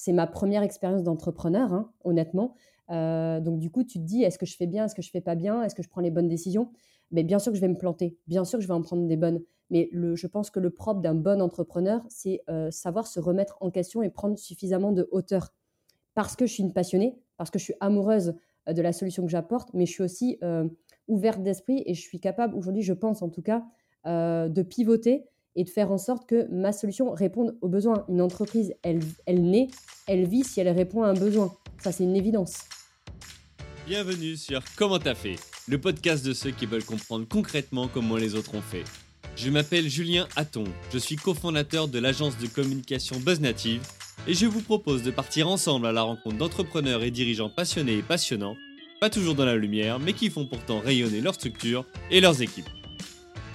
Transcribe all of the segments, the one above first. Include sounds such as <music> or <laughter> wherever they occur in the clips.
c'est ma première expérience d'entrepreneur, hein, honnêtement. donc du coup, tu te dis, est-ce que je fais bien, est-ce que je fais pas bien, est-ce que je prends les bonnes décisions? Mais bien sûr que je vais me planter, bien sûr que je vais en prendre des bonnes. Mais je pense que le propre d'un bon entrepreneur, c'est savoir se remettre en question et prendre suffisamment de hauteur. Parce que je suis une passionnée, parce que je suis amoureuse de la solution que j'apporte, mais je suis aussi ouverte d'esprit et je suis capable, aujourd'hui, je pense en tout cas, de pivoter et de faire en sorte que ma solution réponde aux besoins. Une entreprise, elle, naît, elle vit si elle répond à un besoin. Ça, c'est une évidence. Bienvenue sur Comment t'as fait, le podcast de ceux qui veulent comprendre concrètement comment les autres ont fait. Je m'appelle Julien Hatton, je suis cofondateur de l'agence de communication BuzzNative et je vous propose de partir ensemble à la rencontre d'entrepreneurs et dirigeants passionnés et passionnants, pas toujours dans la lumière, mais qui font pourtant rayonner leur structure et leurs équipes.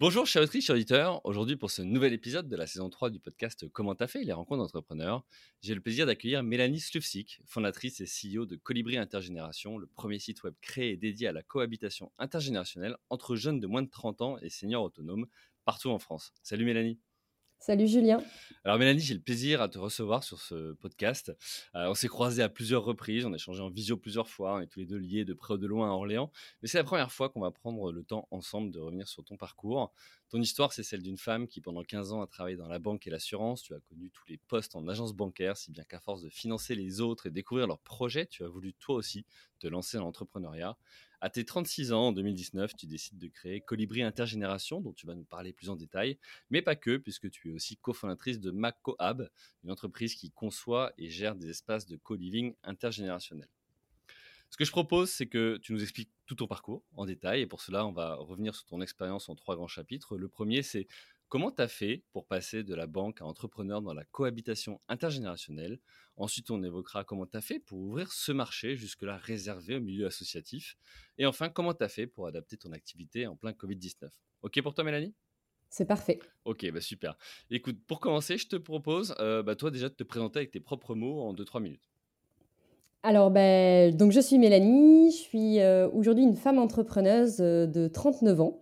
Bonjour chers auditeurs, chers auditeurs. Aujourd'hui pour ce nouvel épisode de la saison 3 du podcast Comment t'as fait les rencontres d'entrepreneurs, j'ai le plaisir d'accueillir Mélanie Slufsik, fondatrice et CEO de Colibri Intergénération, le premier site web créé et dédié à la cohabitation intergénérationnelle entre jeunes de moins de 30 ans et seniors autonomes partout en France. Salut Mélanie Salut Julien. Alors Mélanie, j'ai le plaisir à te recevoir sur ce podcast. Euh, on s'est croisés à plusieurs reprises, on a échangé en visio plusieurs fois, on est tous les deux liés de près ou de loin à Orléans. Mais c'est la première fois qu'on va prendre le temps ensemble de revenir sur ton parcours. Ton histoire, c'est celle d'une femme qui pendant 15 ans a travaillé dans la banque et l'assurance. Tu as connu tous les postes en agence bancaire, si bien qu'à force de financer les autres et découvrir leurs projets, tu as voulu toi aussi te lancer dans l'entrepreneuriat. À tes 36 ans, en 2019, tu décides de créer Colibri Intergénération, dont tu vas nous parler plus en détail, mais pas que, puisque tu es aussi cofondatrice de MacCoab, une entreprise qui conçoit et gère des espaces de co-living intergénérationnel. Ce que je propose, c'est que tu nous expliques tout ton parcours en détail, et pour cela, on va revenir sur ton expérience en trois grands chapitres. Le premier, c'est Comment tu as fait pour passer de la banque à entrepreneur dans la cohabitation intergénérationnelle Ensuite, on évoquera comment tu as fait pour ouvrir ce marché jusque-là réservé au milieu associatif. Et enfin, comment tu as fait pour adapter ton activité en plein Covid-19. OK pour toi, Mélanie? C'est parfait. Ok, bah super. Écoute, pour commencer, je te propose, euh, bah toi déjà, de te présenter avec tes propres mots en 2-3 minutes. Alors, ben, donc je suis Mélanie, je suis euh, aujourd'hui une femme entrepreneuse euh, de 39 ans.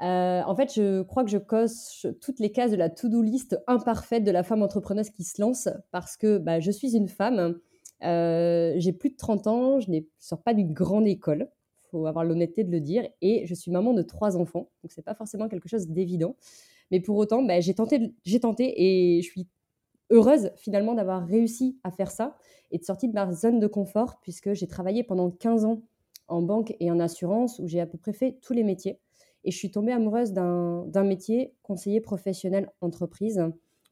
Euh, en fait, je crois que je coche toutes les cases de la to-do list imparfaite de la femme entrepreneuse qui se lance parce que bah, je suis une femme, j'ai plus de 30 ans, je ne sors pas d'une grande école, il faut avoir l'honnêteté de le dire, et je suis maman de trois enfants, donc c'est pas forcément quelque chose d'évident. Mais pour autant, bah, j'ai tenté, j'ai tenté et je suis heureuse finalement d'avoir réussi à faire ça et de sortir de ma zone de confort puisque j'ai travaillé pendant 15 ans en banque et en assurance où j'ai à peu près fait tous les métiers. Et je suis tombée amoureuse d'un métier conseiller professionnel entreprise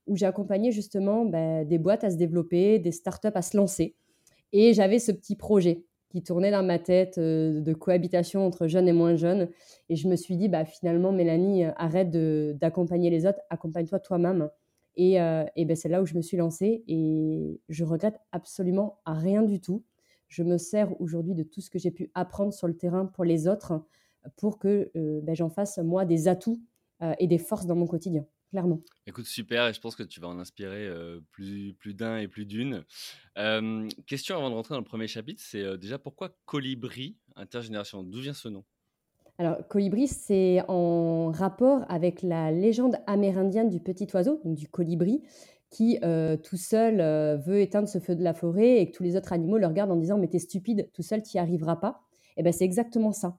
où j'ai accompagné justement bah, des boîtes à se développer, des startups à se lancer. Et j'avais ce petit projet qui tournait dans ma tête euh, de cohabitation entre jeunes et moins jeunes. Et je me suis dit, bah, finalement, Mélanie, euh, arrête d'accompagner les autres, accompagne-toi toi-même. Et, euh, et ben, c'est là où je me suis lancée et je regrette absolument rien du tout. Je me sers aujourd'hui de tout ce que j'ai pu apprendre sur le terrain pour les autres pour que euh, ben, j'en fasse, moi, des atouts euh, et des forces dans mon quotidien, clairement. Écoute, super, et je pense que tu vas en inspirer plus d'un et plus d'une. question avant de rentrer dans le premier chapitre, c'est déjà pourquoi Colibri Intergénération? D'où vient ce nom? Alors, colibri, c'est en rapport avec la légende amérindienne du petit oiseau, donc du colibri, qui tout seul veut éteindre ce feu de la forêt et que tous les autres animaux le regardent en disant Mais t'es stupide, tout seul, tu n'y arriveras pas. Et ben c'est exactement ça.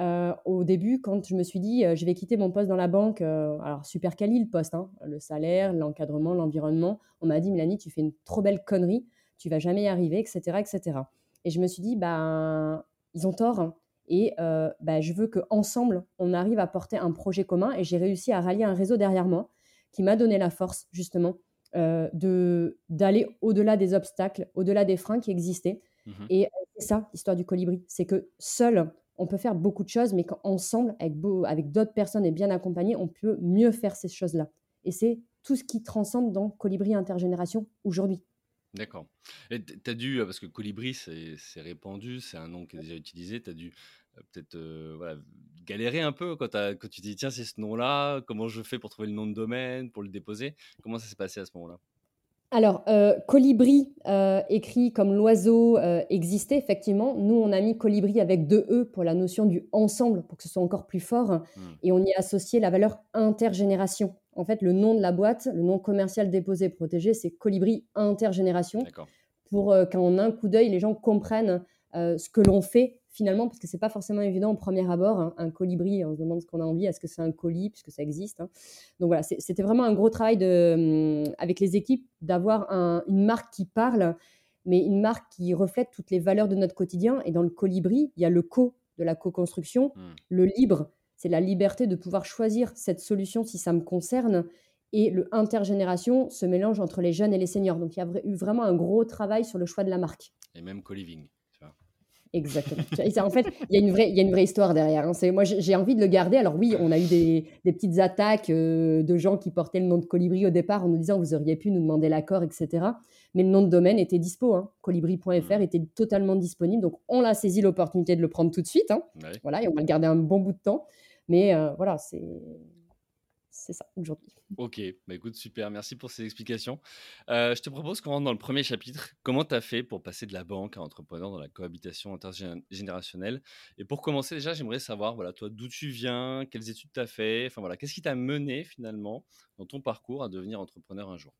Euh, au début, quand je me suis dit, euh, je vais quitter mon poste dans la banque, euh, alors super quali le poste, hein, le salaire, l'encadrement, l'environnement, on m'a dit, Mélanie, tu fais une trop belle connerie, tu vas jamais y arriver, etc., etc. Et je me suis dit, ben, ils ont tort. Hein. Et ben, je veux qu'ensemble, on arrive à porter un projet commun. Et j'ai réussi à rallier un réseau derrière moi qui m'a donné la force, justement, de d'aller au-delà des obstacles, au-delà des freins qui existaient. Mmh et c'est ça, l'histoire du colibri. C'est que seul, on peut faire beaucoup de choses, mais qu'ensemble, avec, avec d'autres personnes et bien accompagnées, on peut mieux faire ces choses-là. Et c'est tout ce qui transcende dans Colibri Intergénération aujourd'hui. D'accord. Et tu as dû, parce que Colibri, c'est répandu, c'est un nom qui est déjà utilisé, tu as dû peut-être galéré un peu quand, quand tu dis tiens, c'est ce nom-là, comment je fais pour trouver le nom de domaine, pour le déposer? Comment ça s'est passé à ce moment-là? Alors, colibri, écrit comme l'oiseau, existait effectivement. Nous, on a mis colibri avec deux E pour la notion du ensemble, pour que ce soit encore plus fort. Mmh. Et on y a associé la valeur intergénération. En fait, le nom de la boîte, le nom commercial déposé protégé, c'est colibri intergénération. Pour qu'en un coup d'œil, les gens comprennent ce que l'on fait finalement, parce que c'est pas forcément évident au premier abord, hein, un colibri, on se demande ce qu'on a envie, est-ce que c'est un colis, puisque ça existe. Hein. Donc voilà, c'était vraiment un gros travail de, hum, avec les équipes d'avoir une marque qui parle, mais une marque qui reflète toutes les valeurs de notre quotidien. Et dans le colibri, il y a le co de la co-construction, mmh. le libre, c'est la liberté de pouvoir choisir cette solution si ça me concerne. Et le intergénération se mélange entre les jeunes et les seniors. Donc il y a eu vraiment un gros travail sur le choix de la marque. Et même co-living. Exactement. en fait, il y, a une vraie, il y a une vraie histoire derrière. Hein. Moi, j'ai envie de le garder. Alors oui, on a eu des, des petites attaques euh, de gens qui portaient le nom de Colibri au départ en nous disant vous auriez pu nous demander l'accord, etc. Mais le nom de domaine était dispo. Hein. Colibri.fr mmh. était totalement disponible. Donc on a saisi l'opportunité de le prendre tout de suite. Hein. Voilà, et on va le garder un bon bout de temps. Mais euh, voilà, c'est c'est ça aujourd'hui. Ok, bah écoute, super, merci pour ces explications. Euh, je te propose qu'on rentre dans le premier chapitre. Comment tu as fait pour passer de la banque à entrepreneur dans la cohabitation intergénérationnelle? Et pour commencer, déjà, j'aimerais savoir, voilà, toi, d'où tu viens, quelles études tu as fait, enfin voilà, qu'est-ce qui t'a mené finalement dans ton parcours à devenir entrepreneur un jour?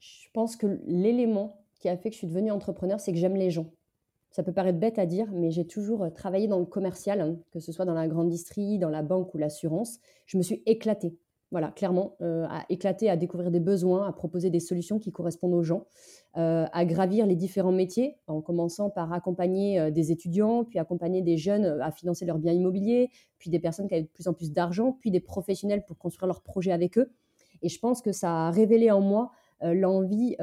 Je pense que l'élément qui a fait que je suis devenue entrepreneur, c'est que j'aime les gens. Ça peut paraître bête à dire, mais j'ai toujours euh, travaillé dans le commercial, hein, que ce soit dans la grande industrie, dans la banque ou l'assurance. Je me suis éclatée. Voilà, clairement, euh, à éclater, à découvrir des besoins, à proposer des solutions qui correspondent aux gens, euh, à gravir les différents métiers, en commençant par accompagner des étudiants, puis accompagner des jeunes à financer leurs biens immobiliers, puis des personnes qui avaient de plus en plus d'argent, puis des professionnels pour construire leurs projets avec eux. Et je pense que ça a révélé en moi l'envie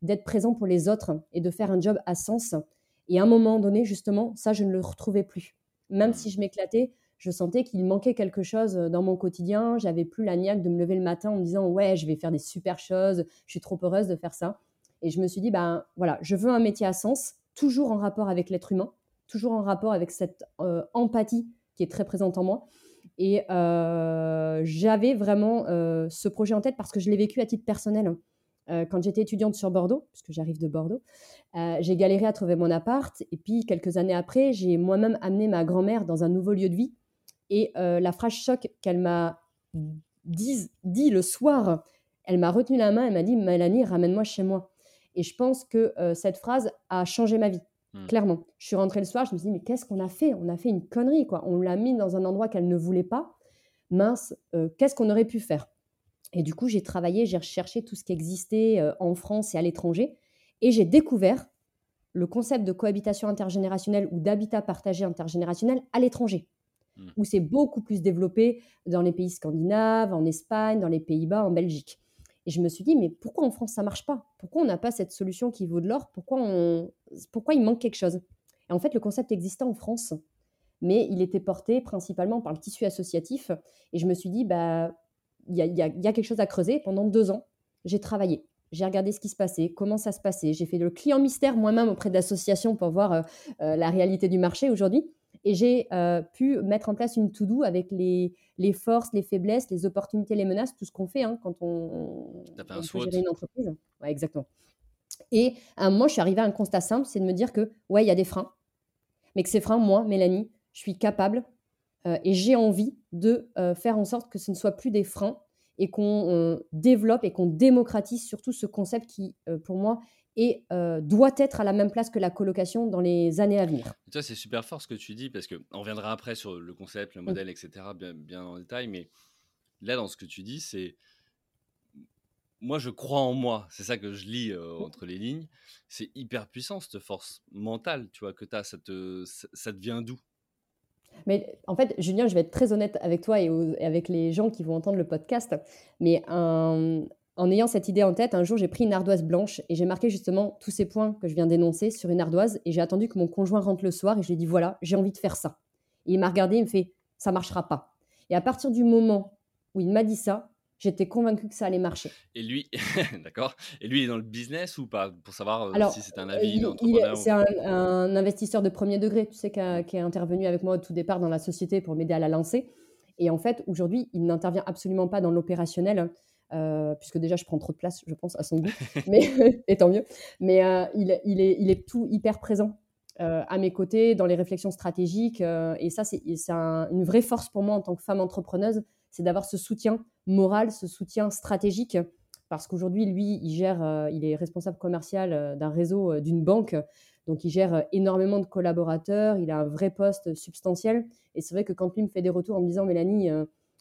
d'être présent pour les autres et de faire un job à sens et à un moment donné, justement, ça, je ne le retrouvais plus. Même si je m'éclatais, je sentais qu'il manquait quelque chose euh, dans mon quotidien. J'avais plus la niaque de me lever le matin en me disant ouais, je vais faire des super choses, je suis trop heureuse de faire ça. Et je me suis dit ben voilà, je veux un métier à sens, toujours en rapport avec l'être humain, toujours en rapport avec cette euh, empathie qui est très présente en moi. Et euh, j'avais vraiment ce projet en tête parce que je l'ai vécu à titre personnel. Euh, quand j'étais étudiante sur Bordeaux, puisque j'arrive de Bordeaux, euh, j'ai galéré à trouver mon appart. Et puis, quelques années après, j'ai moi-même amené ma grand-mère dans un nouveau lieu de vie. Et euh, la phrase choc qu'elle m'a dit, dit, le soir, elle m'a retenu la main, elle m'a dit Mélanie, ramène-moi chez moi. Et je pense que cette phrase a changé ma vie. Hmm. Clairement. Je suis rentrée le soir, je me suis dit, mais qu'est-ce qu'on a fait? On a fait une connerie, quoi. On l'a mis dans un endroit qu'elle ne voulait pas. Mince, qu'est-ce qu'on aurait pu faire? Et du coup, j'ai travaillé, j'ai recherché tout ce qui existait euh, en France et à l'étranger. Et j'ai découvert le concept de cohabitation intergénérationnelle ou d'habitat partagé intergénérationnel à l'étranger, mmh. où c'est beaucoup plus développé dans les pays scandinaves, en Espagne, dans les Pays-Bas, en Belgique. Et je me suis dit, mais pourquoi en France ça marche pas? Pourquoi on n'a pas cette solution qui vaut de l'or? Pourquoi, on... pourquoi il manque quelque chose? Et en fait, le concept existait en France, mais il était porté principalement par le tissu associatif. Et je me suis dit, bah, il y, a, quelque chose à creuser. Pendant deux ans, j'ai travaillé. J'ai regardé ce qui se passait, comment ça se passait. J'ai fait le client mystère moi-même auprès d'associations pour voir euh, euh, la réalité du marché aujourd'hui. Et j'ai euh, pu mettre en place une to-do avec les, les, forces, les faiblesses, les opportunités, les menaces, tout ce qu'on fait hein, quand on, on fait une entreprise. Ouais, exactement. Et à un moment, je suis arrivée à un constat simple, c'est de me dire que, ouais, il y a des freins, mais que ces freins, moi, Mélanie, je suis capable et j'ai envie de euh, faire en sorte que ce ne soit plus des freins et qu'on euh, développe et qu'on démocratise surtout ce concept qui, pour moi, et doit être à la même place que la colocation dans les années à venir. Ça, c'est super fort ce que tu dis, parce qu'on reviendra après sur le concept, le modèle, etc., bien, bien en détail, mais là, dans ce que tu dis, c'est... Moi, je crois en moi, c'est ça que je lis entre les lignes. C'est hyper puissant, cette force mentale, tu vois, que tu as, ça te, ça te vient d'où mais en fait, Julien, je vais être très honnête avec toi et, avec les gens qui vont entendre le podcast. Mais en ayant cette idée en tête, un jour, j'ai pris une ardoise blanche et j'ai marqué justement tous ces points que je viens d'énoncer sur une ardoise. Et j'ai attendu que mon conjoint rentre le soir et je lui ai dit voilà, j'ai envie de faire ça. Et il m'a regardé, il me fait ça marchera pas. Et à partir du moment où il m'a dit ça, J'étais convaincue que ça allait marcher. Et lui, <laughs> d'accord. Et lui, il est dans le business ou pas? Pour savoir euh, si c'est un avis d'entrepreneur. C'est un, investisseur de premier degré, tu sais, qui, est intervenu avec moi au tout départ dans la société pour m'aider à la lancer. Et en fait, aujourd'hui, il n'intervient absolument pas dans l'opérationnel. Euh, puisque déjà je prends trop de place, je pense, à son goût, <laughs> mais <laughs> et tant mieux. Mais euh, il, il, est, il est tout hyper présent à mes côtés dans les réflexions stratégiques. et ça, c'est une vraie force pour moi en tant que femme entrepreneuse, c'est d'avoir ce soutien moral, ce soutien stratégique. Parce qu'aujourd'hui, lui, il gère, euh, il est responsable commercial euh, d'un réseau euh, d'une banque. Donc, il gère énormément de collaborateurs. Il a un vrai poste substantiel. Et c'est vrai que quand lui me fait des retours en me disant, Mélanie,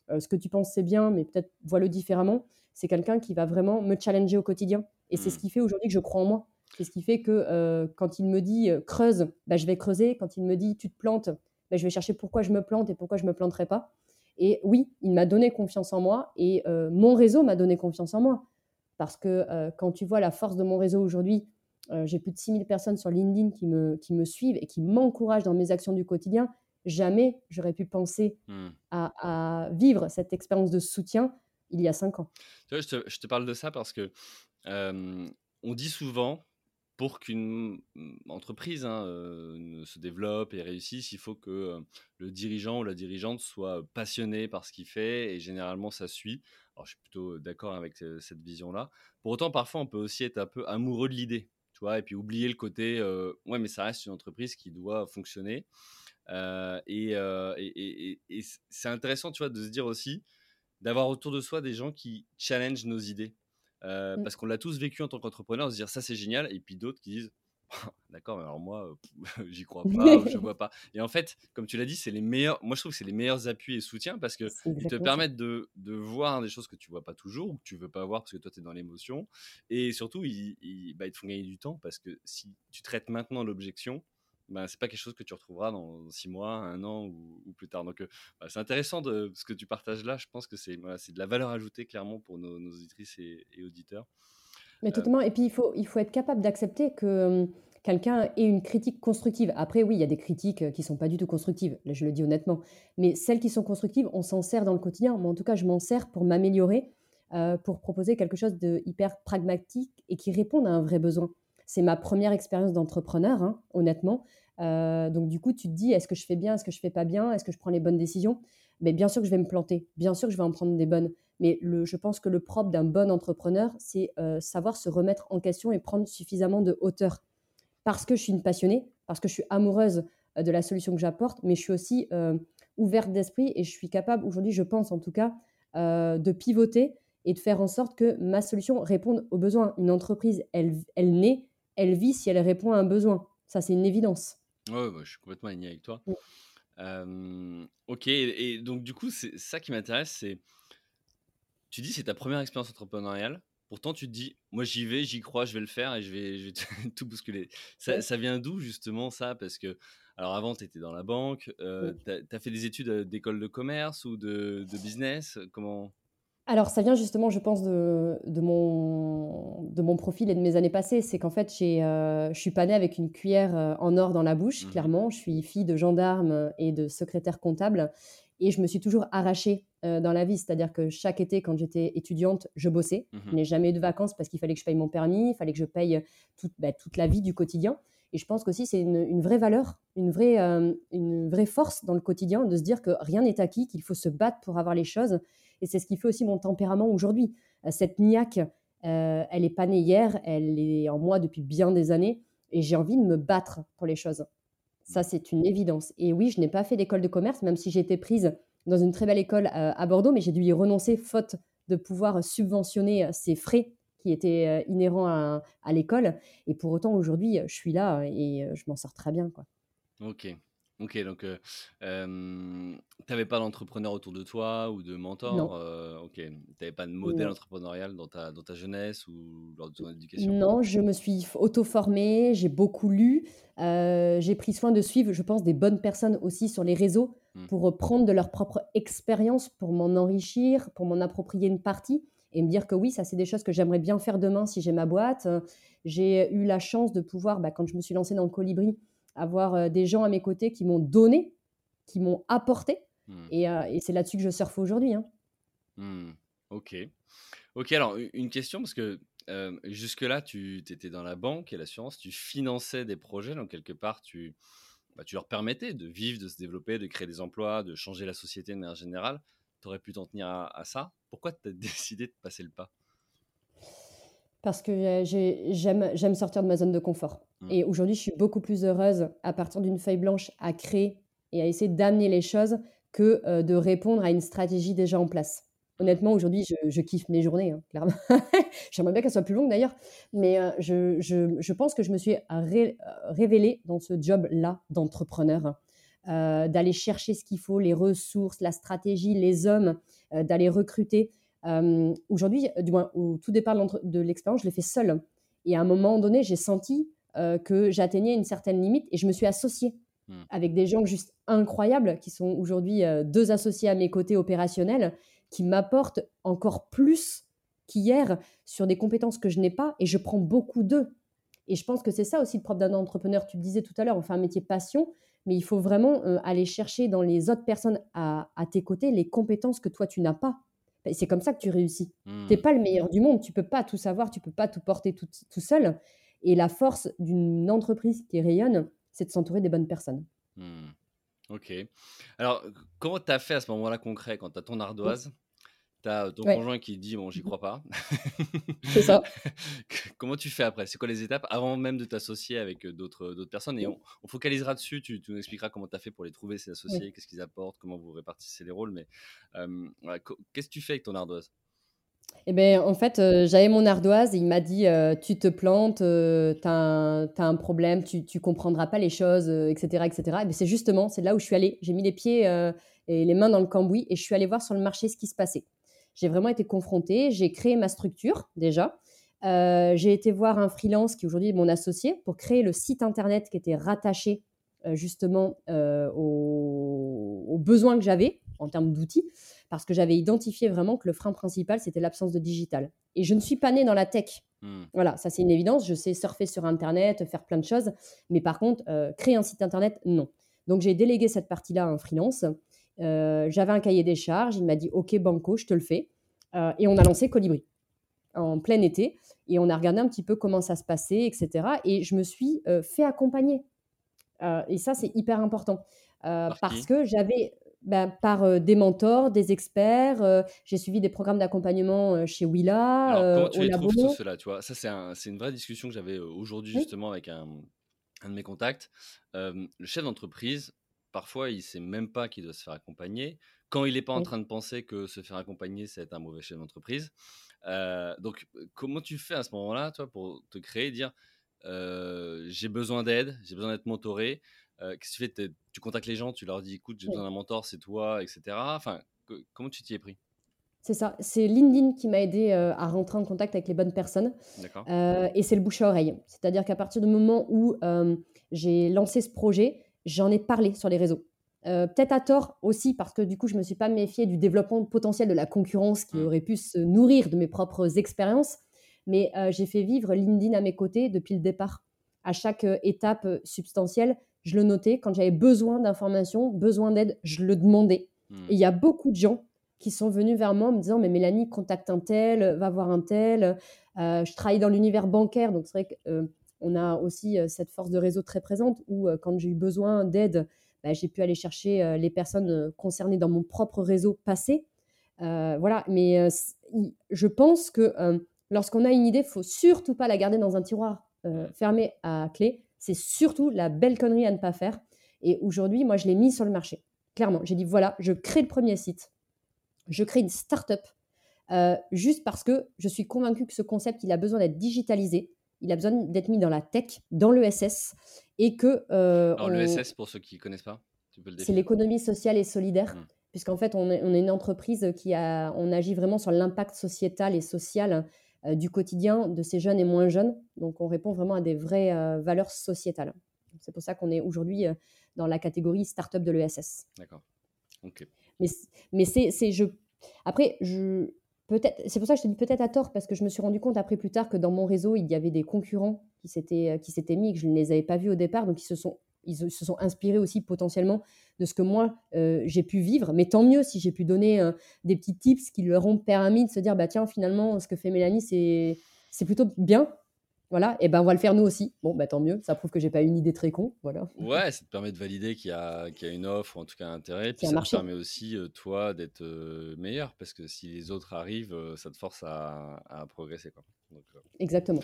ce que tu penses, c'est bien, mais peut-être vois-le différemment, c'est quelqu'un qui va vraiment me challenger au quotidien. Et c'est ce mmh. qui fait aujourd'hui que je crois en moi. C'est ce qui fait que quand il me dit creuse, bah, je vais creuser. Quand il me dit tu te plantes, bah, je vais chercher pourquoi je me plante et pourquoi je ne me planterai pas. Et oui, il m'a donné confiance en moi et euh, mon réseau m'a donné confiance en moi. Parce que euh, quand tu vois la force de mon réseau aujourd'hui, euh, j'ai plus de 6000 personnes sur LinkedIn qui me, qui me suivent et qui m'encouragent dans mes actions du quotidien. Jamais j'aurais pu penser hmm. à, vivre cette expérience de soutien il y a cinq ans. je, te, je, te, parle de ça parce que on dit souvent, pour qu'une mmh, entreprise hein, se développe et réussisse, il faut que le dirigeant ou la dirigeante soit passionné par ce qu'il fait et généralement ça suit. Alors je suis plutôt d'accord avec cette vision-là. Pour autant, parfois on peut aussi être un peu amoureux de l'idée, tu et puis oublier le côté ouais, mais ça reste une entreprise qui doit fonctionner. et, et, et c'est intéressant, tu vois, de se dire aussi d'avoir autour de soi des gens qui challengent nos idées. Euh, mmh. Parce qu'on l'a tous vécu en tant qu'entrepreneur, se dire ça c'est génial, et puis d'autres qui disent <laughs> d'accord, mais alors moi <laughs> j'y crois pas, je <laughs> vois pas. Et en fait, comme tu l'as dit, c'est les meilleurs. Moi je trouve que c'est les meilleurs appuis et soutiens parce que ils te permettent de, de, voir des choses que tu vois pas toujours ou que tu veux pas voir parce que toi tu es dans l'émotion. Et surtout, ils, bah, ils te font gagner du temps parce que si tu traites maintenant l'objection, bah, c'est pas quelque chose que tu retrouveras dans six mois, un an ou, plus tard. Donc, euh, bah, c'est intéressant de, ce que tu partages là. Je pense que c'est de la valeur ajoutée clairement pour nos, auditrices et, auditeurs. Mais euh, totalement. Et puis, il faut, il faut être capable d'accepter que quelqu'un ait une critique constructive. Après, oui, il y a des critiques euh, qui sont pas du tout constructives. Là, je le dis honnêtement. Mais celles qui sont constructives, on s'en sert dans le quotidien. Moi, en tout cas, je m'en sers pour m'améliorer, pour proposer quelque chose de hyper pragmatique et qui réponde à un vrai besoin. C'est ma première expérience d'entrepreneur, hein, honnêtement. Euh, donc du coup, tu te dis, est-ce que je fais bien, est-ce que je fais pas bien, est-ce que je prends les bonnes décisions? Mais bien sûr que je vais me planter, bien sûr que je vais en prendre des bonnes. Mais je pense que le propre d'un bon entrepreneur, c'est euh, savoir se remettre en question et prendre suffisamment de hauteur. Parce que je suis une passionnée, parce que je suis amoureuse euh, de la solution que j'apporte, mais je suis aussi ouverte d'esprit et je suis capable, aujourd'hui, je pense en tout cas, de pivoter et de faire en sorte que ma solution réponde aux besoins. Une entreprise, elle, elle naît elle vit si elle répond à un besoin. Ça, c'est une évidence. Oui, bah, je suis complètement aligné avec toi. ok, et, donc du coup, c'est ça qui m'intéresse, c'est tu dis c'est ta première expérience entrepreneuriale. Pourtant, tu te dis, moi j'y vais, j'y crois, je vais le faire et je vais, <laughs> tout bousculer. Ça, ça vient d'où justement ça? Parce que, alors avant, tu étais dans la banque, euh, tu as, fait des études euh, d'école de commerce ou de, de business? Comment? Alors, ça vient justement, je pense, de, mon, de mon profil et de mes années passées. C'est qu'en fait, euh, je suis pas née avec une cuillère euh, en or dans la bouche, mmh clairement. Je suis fille de gendarme et de secrétaire comptable. Et je me suis toujours arrachée euh, dans la vie. C'est-à-dire que chaque été, quand j'étais étudiante, je bossais. Mmh je n'ai jamais eu de vacances parce qu'il fallait que je paye mon permis, il fallait que je paye toute, bah, toute la vie du quotidien. Et je pense qu'aussi, c'est une, une, vraie valeur, une vraie, une vraie force dans le quotidien de se dire que rien n'est acquis, qu'il faut se battre pour avoir les choses et c'est ce qui fait aussi mon tempérament aujourd'hui. Euh, cette niaque, euh, elle n'est pas née hier, elle est en moi depuis bien des années. Et j'ai envie de me battre pour les choses. Ça, c'est une évidence. Et oui, je n'ai pas fait d'école de commerce, même si j'ai été prise dans une très belle école euh, à Bordeaux, mais j'ai dû y renoncer faute de pouvoir subventionner ces frais qui étaient inhérents à, à l'école. Et pour autant, aujourd'hui, je suis là et je m'en sors très bien. Quoi. Ok. Ok, donc tu n'avais pas d'entrepreneur autour de toi ou de mentor Ok, tu n'avais pas de modèle entrepreneurial dans ta, dans ta jeunesse ou lors de ton éducation? Non, je me suis auto-formée, j'ai beaucoup lu, j'ai pris soin de suivre, je pense, des bonnes personnes aussi sur les réseaux mmh. pour prendre de leur propre expérience, pour m'en enrichir, pour m'en approprier une partie et me dire que oui, ça c'est des choses que j'aimerais bien faire demain si j'ai ma boîte. J'ai eu la chance de pouvoir, bah, quand je me suis lancée dans le colibri, avoir euh, des gens à mes côtés qui m'ont donné, qui m'ont apporté. Hmm. Euh, et, c'est là-dessus que je surfe aujourd'hui. Hein. Hmm. Ok. Ok, alors une question, parce que jusque-là, tu étais dans la banque et l'assurance, tu finançais des projets, donc quelque part, tu, bah, tu leur permettais de vivre, de se développer, de créer des emplois, de changer la société de manière générale. Tu aurais pu t'en tenir à, ça? Pourquoi tu as <laughs> décidé de passer le pas? Parce que j'aime sortir de ma zone de confort. Mmh. Et aujourd'hui, je suis beaucoup plus heureuse à partir d'une feuille blanche à créer et à essayer d'amener les choses que de répondre à une stratégie déjà en place. Honnêtement, aujourd'hui, je, kiffe mes journées, hein, clairement. <laughs> J'aimerais bien qu'elles soient plus longues d'ailleurs, mais je, pense que je me suis révélée dans ce job-là d'entrepreneur, d'aller chercher ce qu'il faut, les ressources, la stratégie, les hommes, d'aller recruter. Aujourd'hui, du moins, au tout départ de l'expérience, je l'ai fait seule. Et à un moment donné, j'ai senti que j'atteignais une certaine limite et je me suis associée mmh. avec des gens juste incroyables qui sont aujourd'hui deux associés à mes côtés opérationnels qui m'apportent encore plus qu'hier sur des compétences que je n'ai pas et je prends beaucoup d'eux. Et je pense que c'est ça aussi le propre d'un entrepreneur. Tu le disais tout à l'heure, on fait un métier passion, mais il faut vraiment euh, aller chercher dans les autres personnes à, tes côtés les compétences que toi tu n'as pas. C'est comme ça que tu réussis. Mmh. Tu n'es pas le meilleur du monde, tu peux pas tout savoir, tu peux pas tout porter tout, seul. Et la force d'une entreprise qui rayonne, c'est de s'entourer des bonnes personnes. Mmh. Ok. Alors, comment tu as fait à ce moment-là concret quand tu as ton ardoise? Ton conjoint qui dit Bon, j'y crois pas. C'est ça. <laughs> comment tu fais après? C'est quoi les étapes avant même de t'associer avec d'autres personnes? Et on, focalisera dessus. Tu, nous expliqueras comment tu as fait pour les trouver, ces associés, qu'est-ce qu'ils apportent, comment vous répartissez les rôles. Mais qu'est-ce que tu fais avec ton ardoise? Eh ben, en fait, euh, j'avais mon ardoise et il m'a dit euh, Tu te plantes, euh, tu as, un problème, tu ne comprendras pas les choses, etc. etc. Et ben, c'est justement, c'est là où je suis allée. J'ai mis les pieds et les mains dans le cambouis et je suis allée voir sur le marché ce qui se passait. J'ai vraiment été confrontée. J'ai créé ma structure déjà. j'ai été voir un freelance qui aujourd'hui est mon associé pour créer le site internet qui était rattaché justement aux besoins que j'avais en termes d'outils parce que j'avais identifié vraiment que le frein principal, c'était l'absence de digital. Et je ne suis pas née dans la tech. Hmm. Voilà, ça c'est une évidence. Je sais surfer sur Internet, faire plein de choses. Mais par contre, euh, créer un site Internet, non. Donc j'ai délégué cette partie-là à un freelance. Euh, j'avais un cahier des charges. Il m'a dit OK, Banco, je te le fais. Euh, et on a lancé Colibri en plein été. Et on a regardé un petit peu comment ça se passait, etc. Et je me suis fait accompagner. et ça, c'est hyper important. parce que j'avais bah, par des mentors, des experts. j'ai suivi des programmes d'accompagnement chez Willa. comment tu les trouves tout cela tu vois? Ça, c'est un, une vraie discussion que j'avais aujourd'hui justement avec un, un, de mes contacts. le chef d'entreprise, parfois, il ne sait même pas qu'il doit se faire accompagner. Quand il n'est pas en train de penser que se faire accompagner, c'est être un mauvais chef d'entreprise. donc, comment tu fais à ce moment-là, toi, pour te créer, dire j'ai besoin d'aide, j'ai besoin d'être mentoré Qu'est-ce que tu fais Tu contactes les gens, tu leur dis écoute, j'ai besoin d'un mentor, c'est toi, etc. Enfin, comment tu t'y es pris? C'est ça. C'est LinkedIn qui m'a aidé à rentrer en contact avec les bonnes personnes. Et c'est le bouche à oreille. C'est-à-dire qu'à partir du moment où j'ai lancé ce projet, j'en ai parlé sur les réseaux. Peut-être à tort aussi, parce que du coup, je ne me suis pas méfiée du développement potentiel de la concurrence qui mmh. aurait pu se nourrir de mes propres expériences. Mais j'ai fait vivre LinkedIn à mes côtés depuis le départ. À chaque étape substantielle, je le notais. Quand j'avais besoin d'informations, besoin d'aide, je le demandais. Hmm. Et il y a beaucoup de gens qui sont venus vers moi en me disant Mais Mélanie, contacte un tel, va voir un tel. Euh, je travaille dans l'univers bancaire, donc c'est vrai qu'on euh, a aussi euh, cette force de réseau très présente où, quand j'ai eu besoin d'aide, bah, j'ai pu aller chercher les personnes concernées dans mon propre réseau passé. voilà, mais je pense que lorsqu'on a une idée, il faut surtout pas la garder dans un tiroir fermé à clé c'est surtout la belle connerie à ne pas faire. Et aujourd'hui, moi, je l'ai mis sur le marché. Clairement, j'ai dit voilà, je crée le premier site. Je crée une start-up euh, juste parce que je suis convaincue que ce concept, il a besoin d'être digitalisé. Il a besoin d'être mis dans la tech, dans l'ESS. Et que. Euh, Alors, l'ESS, pour ceux qui ne connaissent pas, C'est l'économie sociale et solidaire. Mmh. Puisqu'en fait, on est, on est, une entreprise qui a, on agit vraiment sur l'impact sociétal et social euh, du quotidien de ces jeunes et moins jeunes. Donc on répond vraiment à des vraies euh, valeurs sociétales. C'est pour ça qu'on est aujourd'hui dans la catégorie start-up de l'ESS. D'accord. Mais, mais c'est, je, après, je, c'est pour ça que je te dis peut-être à tort, parce que je me suis rendu compte après plus tard que dans mon réseau, il y avait des concurrents qui s'étaient, qui s'étaient mis, que je ne les avais pas vus au départ, donc ils se sont Ils se sont inspirés aussi potentiellement de ce que moi, j'ai pu vivre. Mais tant mieux si j'ai pu donner des petits tips qui leur ont permis de se dire, bah tiens, finalement, ce que fait Mélanie, c'est plutôt bien. Voilà, et ben on va le faire nous aussi. Bon, bah tant mieux, ça prouve que j'ai pas une idée très con, voilà. Ouais, ça te permet de valider qu'il y a, qu'il y a une offre, ou en tout cas un intérêt, puis ça te permet aussi toi d'être meilleur, parce que si les autres arrivent, ça te force à, à progresser, quoi. Exactement.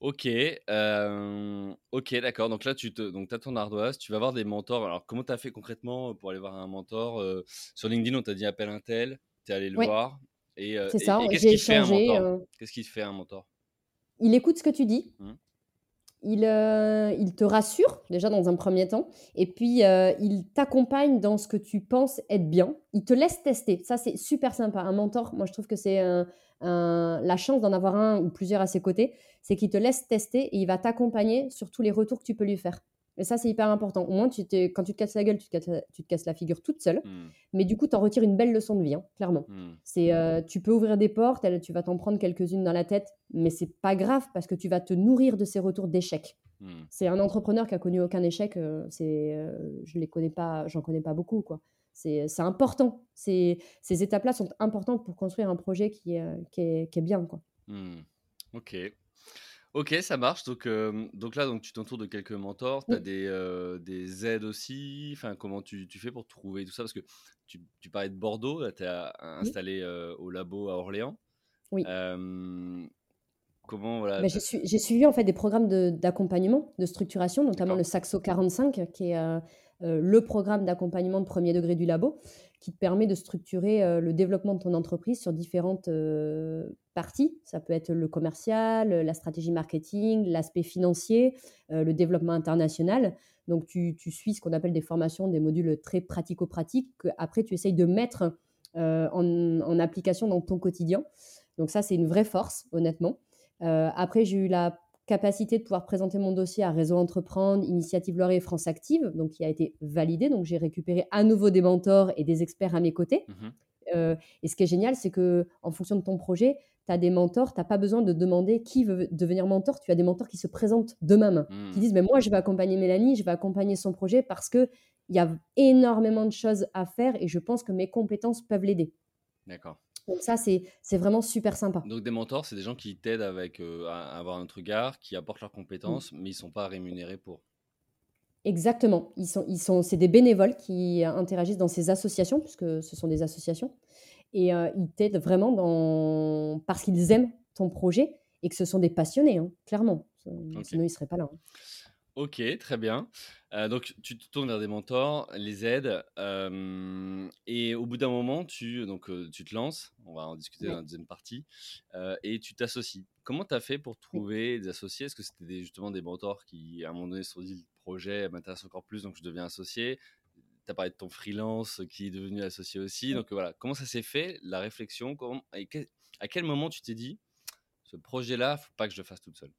Ok, ok, d'accord. Donc là, tu te, donc as ton ardoise, tu vas voir des mentors. Alors, comment tu as fait concrètement pour aller voir un mentor Sur LinkedIn, on t'a dit appelle un tel, tu es allé le voir. Et, C'est ça, qu'est-ce qui fait un mentor? Qu'est-ce qui fait un mentor? Il écoute ce que tu dis. Mmh. Il, euh, il, te rassure déjà dans un premier temps, et puis euh, il t'accompagne dans ce que tu penses être bien. Il te laisse tester. Ça, c'est super sympa. Un mentor, moi, je trouve que c'est la chance d'en avoir un ou plusieurs à ses côtés, c'est qu'il te laisse tester et il va t'accompagner sur tous les retours que tu peux lui faire. Et ça, c'est hyper important. Au moins, tu quand tu te casses la gueule, tu te casses, la figure toute seule. Hmm. Mais du coup, tu en retires une belle leçon de vie, hein, clairement. Hmm. C'est, euh, tu peux ouvrir des portes, tu vas t'en prendre quelques-unes dans la tête, mais c'est pas grave parce que tu vas te nourrir de ces retours d'échecs. Hmm. C'est un entrepreneur qui a connu aucun échec. Euh, c'est, euh, je les connais pas, j'en connais pas beaucoup, quoi. C'est, important. ces étapes-là sont importantes pour construire un projet qui, qui, est, qui est bien, quoi. Ok. Ok, ça marche. Donc, donc là, donc, tu t'entoures de quelques mentors. Tu as des, des aides aussi. Enfin, comment tu, tu fais pour trouver tout ça? Parce que tu, tu parlais de Bordeaux. tu es installé au labo à Orléans. Oui. comment voilà bah, j'ai, suivi en fait des programmes d'accompagnement, de, structuration, notamment le Saxo 45, qui est le programme d'accompagnement de premier degré du labo qui te permet de structurer euh, le développement de ton entreprise sur différentes euh, parties. Ça peut être le commercial, la stratégie marketing, l'aspect financier, euh, le développement international. Donc, tu, suis ce qu'on appelle des formations, des modules très pratico-pratiques que après tu essayes de mettre en, application dans ton quotidien. Donc, ça, c'est une vraie force, honnêtement. après, j'ai eu la capacité de pouvoir présenter mon dossier à Réseau Entreprendre, Initiative Laurier France Active, donc qui a été validé. Donc j'ai récupéré à nouveau des mentors et des experts à mes côtés. Mmh euh, et ce qui est génial, c'est que en fonction de ton projet, tu as des mentors, tu n'as pas besoin de demander qui veut devenir mentor, tu as des mentors qui se présentent d'eux-mêmes, qui mmh. disent mais moi je vais accompagner Mélanie, je vais accompagner son projet parce qu'il y a énormément de choses à faire et je pense que mes compétences peuvent l'aider. D'accord. Donc ça, c'est vraiment super sympa. Donc des mentors, c'est des gens qui t'aident avec euh, à avoir un regard, qui apportent leurs compétences, mais ils sont pas rémunérés pour. Exactement. Ils sont, ils sont, c'est des bénévoles qui interagissent dans ces associations, puisque ce sont des associations, et euh, ils t'aident vraiment dans parce qu'ils aiment ton projet et que ce sont des passionnés, hein, clairement. Sinon, ils seraient pas là. Hein. Ok, très bien. Euh, donc, tu te tournes vers des mentors, les aides, et au bout d'un moment, tu, donc, tu te lances, on va en discuter dans la deuxième partie, et tu t'associes. Comment tu as fait pour trouver des associés? Est-ce que c'était justement des mentors qui, à un moment donné, se sont dit le projet m'intéresse encore plus, donc je deviens associé? Tu as parlé de ton freelance qui est devenu associé aussi. Donc voilà, comment ça s'est fait, la réflexion? Comment, À quel moment tu t'es dit, ce projet-là, faut pas que je le fasse toute seule?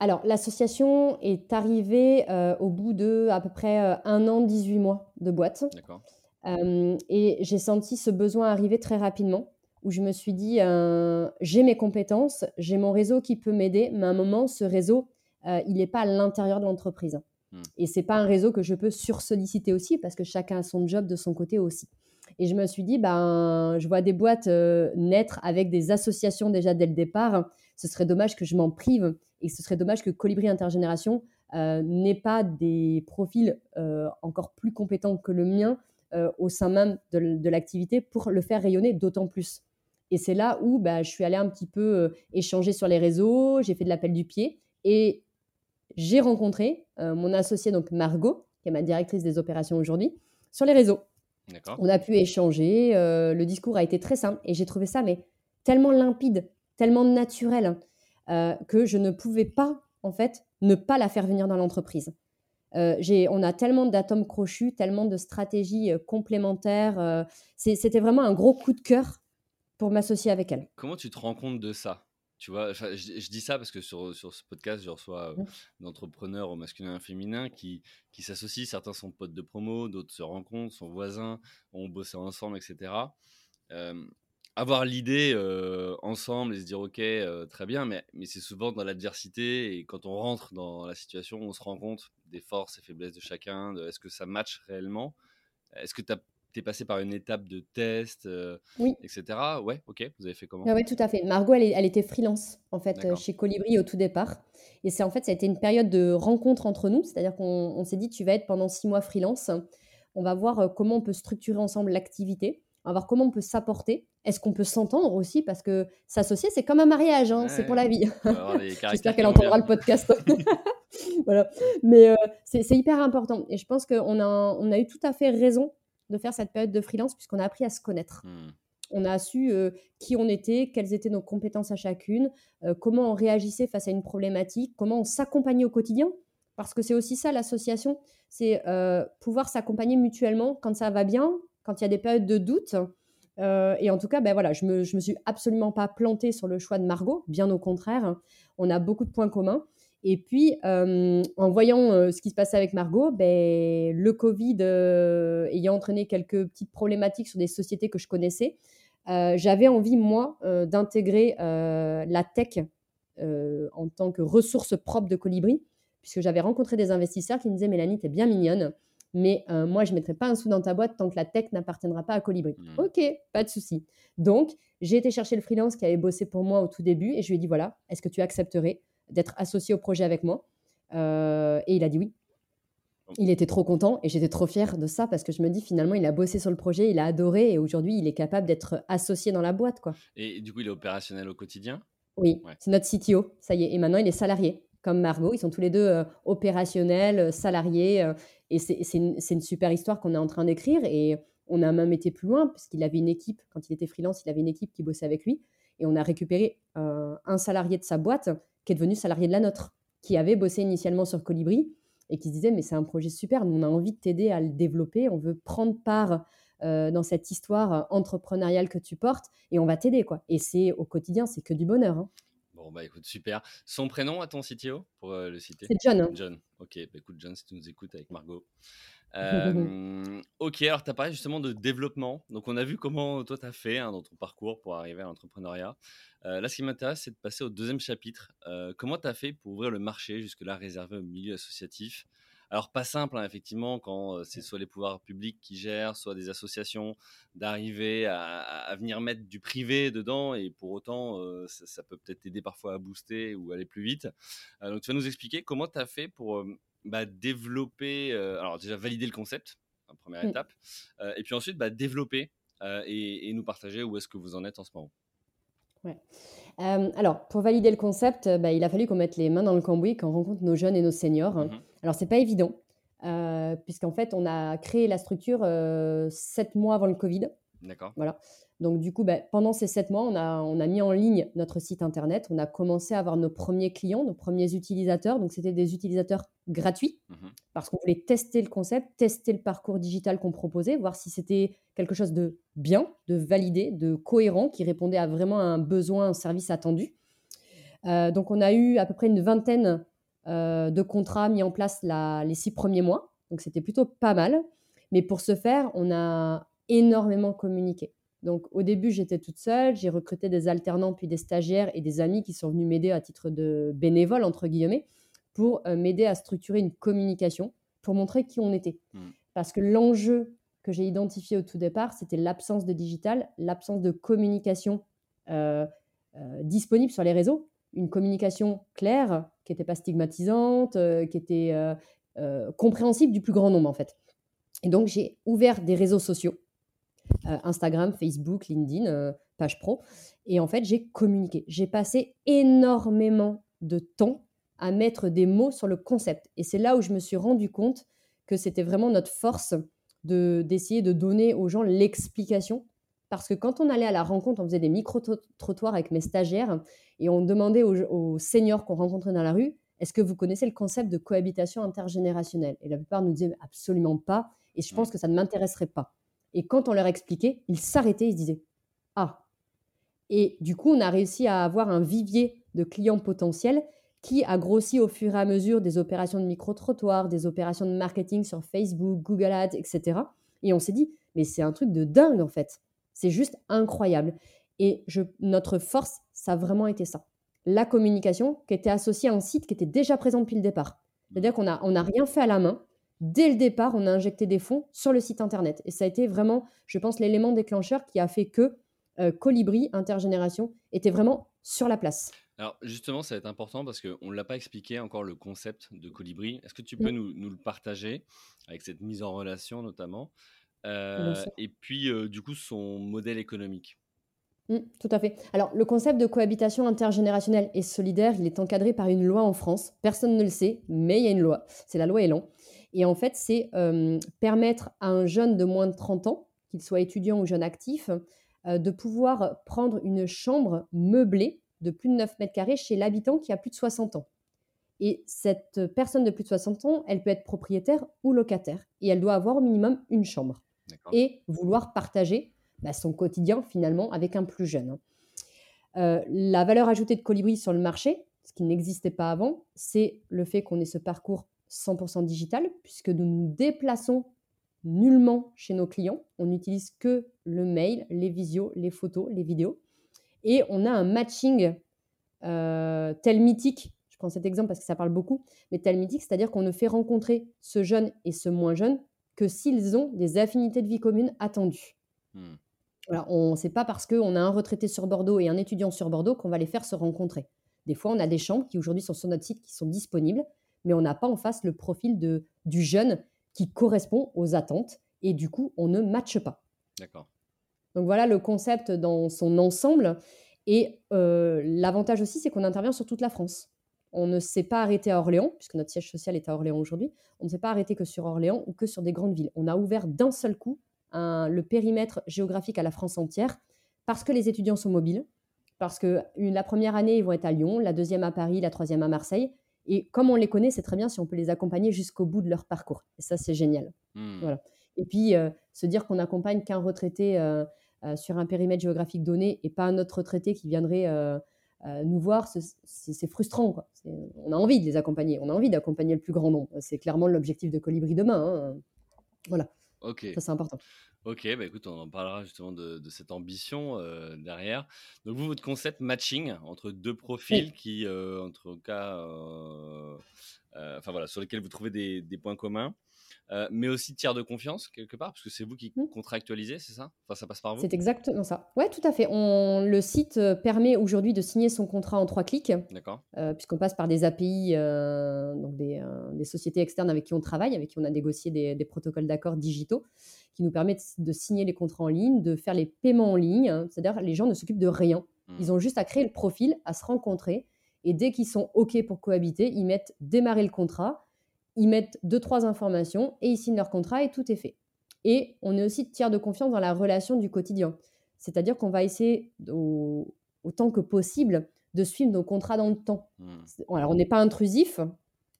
Alors, l'association est arrivée euh, au bout de à peu près euh, un an, 18 mois de boîte. D'accord. Euh, et j'ai senti ce besoin arriver très rapidement, où je me suis dit, j'ai mes compétences, j'ai mon réseau qui peut m'aider, mais à un moment, ce réseau, il n'est pas à l'intérieur de l'entreprise. Hmm. Et c'est pas un réseau que je peux sursolliciter aussi, parce que chacun a son job de son côté aussi. Et je me suis dit, ben, je vois des boîtes naître avec des associations déjà dès le départ. Ce serait dommage que je m'en prive et ce serait dommage que Colibri Intergénération euh, n'ait pas des profils euh, encore plus compétents que le mien euh, au sein même de, l'activité pour le faire rayonner d'autant plus. Et c'est là où bah, je suis allée un petit peu échanger sur les réseaux, j'ai fait de l'appel du pied et j'ai rencontré mon associé, donc Margot, qui est ma directrice des opérations aujourd'hui, sur les réseaux. On a pu échanger, le discours a été très simple et j'ai trouvé ça mais tellement limpide, tellement naturel. Euh, que je ne pouvais pas, en fait, ne pas la faire venir dans l'entreprise. Euh, on a tellement d'atomes crochus, tellement de stratégies euh, complémentaires. C'était vraiment un gros coup de cœur pour m'associer avec elle. Comment tu te rends compte de ça? Tu vois, je, dis ça parce que sur, sur ce podcast, je reçois mmh. d'entrepreneurs au masculin et au féminin qui, qui s'associent. Certains sont potes de promo, d'autres se rencontrent, sont voisins, ont bossé ensemble, etc avoir l'idée ensemble et se dire ok très bien mais, mais c'est souvent dans l'adversité et quand on rentre dans la situation on se rend compte des forces et faiblesses de chacun de est-ce que ça match réellement? Est-ce que tu es passé par une étape de test oui. etc ouais ok vous avez fait comment? Oui tout à fait Margot elle, elle était freelance en fait chez Colibri au tout départ et c'est en fait ça a été une période de rencontre entre nous c'est-à-dire qu'on s'est dit tu vas être pendant six mois freelance on va voir comment on peut structurer ensemble l'activité on va voir comment on peut s'apporter. Est-ce qu'on peut s'entendre aussi Parce que s'associer, c'est comme un mariage, hein, c'est pour la vie. <laughs> J'espère qu'elle entendra le podcast. <laughs> <laughs> voilà. Mais euh, c'est hyper important. Et je pense qu'on a, on a eu tout à fait raison de faire cette période de freelance puisqu'on a appris à se connaître. Hmm. On a su euh, qui on était, quelles étaient nos compétences à chacune, euh, comment on réagissait face à une problématique, comment on s'accompagnait au quotidien. Parce que c'est aussi ça l'association, c'est pouvoir s'accompagner mutuellement quand ça va bien, quand il y a des périodes de doute. Euh, et en tout cas, ben voilà, je me, me suis absolument pas plantée sur le choix de Margot, bien au contraire. On a beaucoup de points communs. Et puis, euh, en voyant euh, ce qui se passait avec Margot, ben, le Covid ayant entraîné quelques petites problématiques sur des sociétés que je connaissais, j'avais envie, moi, d'intégrer la tech en tant que ressource propre de Colibri, puisque j'avais rencontré des investisseurs qui me disaient Mélanie, tu es bien mignonne, mais euh, moi, je ne mettrai pas un sou dans ta boîte tant que la tech n'appartiendra pas à Colibri. Mmh. Ok, pas de souci. Donc, j'ai été chercher le freelance qui avait bossé pour moi au tout début et je lui ai dit voilà, est-ce que tu accepterais d'être associé au projet avec moi? Euh, Et il a dit oui. Il était trop content et j'étais trop fière de ça parce que je me dis finalement il a bossé sur le projet, il a adoré et aujourd'hui il est capable d'être associé dans la boîte quoi. Et du coup il est opérationnel au quotidien? Oui, c'est notre CTO, ça y est. Et maintenant il est salarié comme Margot, ils sont tous les deux euh, opérationnels, salariés et c'est une, super histoire qu'on est en train d'écrire. Et on a même été plus loin, puisqu'il avait une équipe, quand il était freelance, il avait une équipe qui bossait avec lui. Et on a récupéré euh, un salarié de sa boîte qui est devenu salarié de la nôtre, qui avait bossé initialement sur Colibri et qui se disait Mais c'est un projet super, nous on a envie de t'aider à le développer, on veut prendre part euh, dans cette histoire entrepreneuriale que tu portes et on va t'aider. quoi. Et c'est au quotidien, c'est que du bonheur. Hein. Bon, bah écoute, super. Son prénom à ton CTO pour euh, le citer? C'est John. Hein. John, ok. Bah, écoute, John, si tu nous écoutes avec Margot. <laughs> Euh, ok, alors tu as parlé justement de développement. Donc, on a vu comment toi tu as fait hein, dans ton parcours pour arriver à l'entrepreneuriat. Euh, là, ce qui m'intéresse, c'est de passer au deuxième chapitre. comment tu as fait pour ouvrir le marché jusque-là réservé au milieu associatif? Alors pas simple, hein, effectivement, quand c'est soit les pouvoirs publics qui gèrent, soit des associations, d'arriver à, venir mettre du privé dedans, et pour autant, ça, peut peut-être aider parfois à booster ou aller plus vite. donc tu vas nous expliquer comment tu as fait pour bah, développer, alors déjà valider le concept, première mmh. étape, et puis ensuite bah, développer et, et, nous partager où est-ce que vous en êtes en ce moment. Ouais. Euh, alors, pour valider le concept, euh, bah, il a fallu qu'on mette les mains dans le cambouis, qu'on rencontre nos jeunes et nos seniors. Alors, mhm. Alors, c'est pas évident, euh, puisqu'en fait, on a créé la structure sept mois avant le Covid. D'accord. Voilà. Donc, du coup, bah, pendant ces sept mois, on a, on a mis en ligne notre site internet. On a commencé à avoir nos premiers clients, nos premiers utilisateurs. Donc, c'était des utilisateurs gratuits mmh parce qu'on voulait tester le concept, tester le parcours digital qu'on proposait, voir si c'était quelque chose de bien, de validé, de cohérent, qui répondait à vraiment un besoin, un service attendu. Euh, donc, on a eu à peu près une vingtaine euh, de contrats mis en place les six premiers mois. Donc, c'était plutôt pas mal. Mais pour ce faire, on a énormément communiqué. Donc au début, j'étais toute seule, j'ai recruté des alternants puis des stagiaires et des amis qui sont venus m'aider à titre de bénévole, entre guillemets, pour euh, m'aider à structurer une communication, pour montrer qui on était. Mmh. Parce que l'enjeu que j'ai identifié au tout départ, c'était l'absence de digital, l'absence de communication euh, euh, disponible sur les réseaux, une communication claire, qui n'était pas stigmatisante, qui était compréhensible du plus grand nombre en fait. Et donc j'ai ouvert des réseaux sociaux Instagram, Facebook, LinkedIn, euh, page pro. Et en fait, j'ai communiqué. J'ai passé énormément de temps à mettre des mots sur le concept. Et c'est là où je me suis rendu compte que c'était vraiment notre force de d'essayer de donner aux gens l'explication. Parce que quand on allait à la rencontre, on faisait des micro-trottoirs avec mes stagiaires et on demandait aux, aux seniors qu'on rencontrait dans la rue, est-ce que vous connaissez le concept de cohabitation intergénérationnelle? Et la plupart nous disaient absolument pas. Et je pense que ça ne m'intéresserait pas. Et quand on leur expliquait, ils s'arrêtaient, ils se disaient Ah Et du coup, on a réussi à avoir un vivier de clients potentiels qui a grossi au fur et à mesure des opérations de micro-trottoir, des opérations de marketing sur Facebook, Google Ads, etc. Et on s'est dit Mais c'est un truc de dingue en fait. C'est juste incroyable. Et notre force, ça a vraiment été ça. La communication qui était associée à un site qui était déjà présent depuis le départ. C'est-à-dire qu'on n'a rien fait à la main. Dès le départ, on a injecté des fonds sur le site internet. Et ça a été vraiment, je pense, l'élément déclencheur qui a fait que euh, Colibri Intergénération était vraiment sur la place. Alors justement, ça va être important parce qu'on ne l'a pas expliqué encore le concept de Colibri. Est-ce que tu peux nous, le partager avec cette mise en relation notamment euh, Et puis euh, du coup, son modèle économique? Mmh, tout à fait. Alors, le concept de cohabitation intergénérationnelle et solidaire, il est encadré par une loi en France. Personne ne le sait, mais il y a une loi. C'est la loi Elan. Et en fait, c'est permettre à un jeune de moins de 30 ans, qu'il soit étudiant ou jeune actif, euh, de pouvoir prendre une chambre meublée de plus de 9 mètres carrés chez l'habitant qui a plus de 60 ans. Et cette personne de plus de 60 ans, elle peut être propriétaire ou locataire. Et elle doit avoir au minimum une chambre. Et vouloir partager bah, son quotidien finalement avec un plus jeune. Hein. Euh, la valeur ajoutée de Colibri sur le marché, ce qui n'existait pas avant, c'est le fait qu'on ait ce parcours 100% digital, puisque nous nous déplaçons nullement chez nos clients. On n'utilise que le mail, les visios, les photos, les vidéos. Et on a un matching euh, tel mythique. Je prends cet exemple parce que ça parle beaucoup, mais tel mythique, c'est-à-dire qu'on ne fait rencontrer ce jeune et ce moins jeune que s'ils ont des affinités de vie commune attendues. Hmm. on sait pas parce qu'on a un retraité sur Bordeaux et un étudiant sur Bordeaux qu'on va les faire se rencontrer. Des fois, on a des chambres qui aujourd'hui sont sur notre site qui sont disponibles, mais on n'a pas en face le profil de, du jeune qui correspond aux attentes et du coup, on ne matche pas. D'accord. Donc voilà le concept dans son ensemble. Et euh, l'avantage aussi, c'est qu'on intervient sur toute la France. On ne s'est pas arrêté à Orléans, puisque notre siège social est à Orléans aujourd'hui. On ne s'est pas arrêté que sur Orléans ou que sur des grandes villes. On a ouvert d'un seul coup le périmètre géographique à la France entière parce que les étudiants sont mobiles, parce que la première année, ils vont être à Lyon, la deuxième à Paris, la troisième à Marseille. Et comme on les connaît, c'est très bien si on peut les accompagner jusqu'au bout de leur parcours. Et ça, c'est génial. Hmm. Voilà. Et puis, euh, se dire qu'on accompagne qu'un retraité euh, euh, sur un périmètre géographique donné et pas un autre retraité qui viendrait nous voir, c'est frustrant. Quoi. On a envie de les accompagner. On a envie d'accompagner le plus grand nombre. C'est clairement l'objectif de Colibri demain. Hein. Voilà. Ok. Ça, c'est important. Ok, bah écoute, on en parlera justement de, cette ambition euh, derrière. Donc vous, votre concept matching entre deux profils qui, euh, en tout cas, euh, enfin voilà, sur lesquels vous trouvez des points communs. Euh, mais aussi tiers de confiance quelque part, parce que c'est vous qui mmh. contractualisez, c'est ça? Enfin, ça passe par vous C'est exactement ça. Ouais, tout à fait. On, le site euh, permet aujourd'hui de signer son contrat en trois clics. D'accord. Euh, puisqu'on passe par des API, donc des, des, sociétés externes avec qui on travaille, avec qui on a négocié des, des protocoles d'accord digitaux, qui nous permettent de signer les contrats en ligne, de faire les paiements en ligne. Hein. C'est-à-dire les gens ne s'occupent de rien. Mmh. Ils ont juste à créer le profil, à se rencontrer. Et dès qu'ils sont OK pour cohabiter, ils mettent démarrer le contrat ils mettent deux, trois informations et ils signent leur contrat et tout est fait. Et on est aussi tiers de confiance dans la relation du quotidien. C'est-à-dire qu'on va essayer autant que possible de suivre nos contrats dans le temps. Hmm. Alors, on n'est pas intrusif,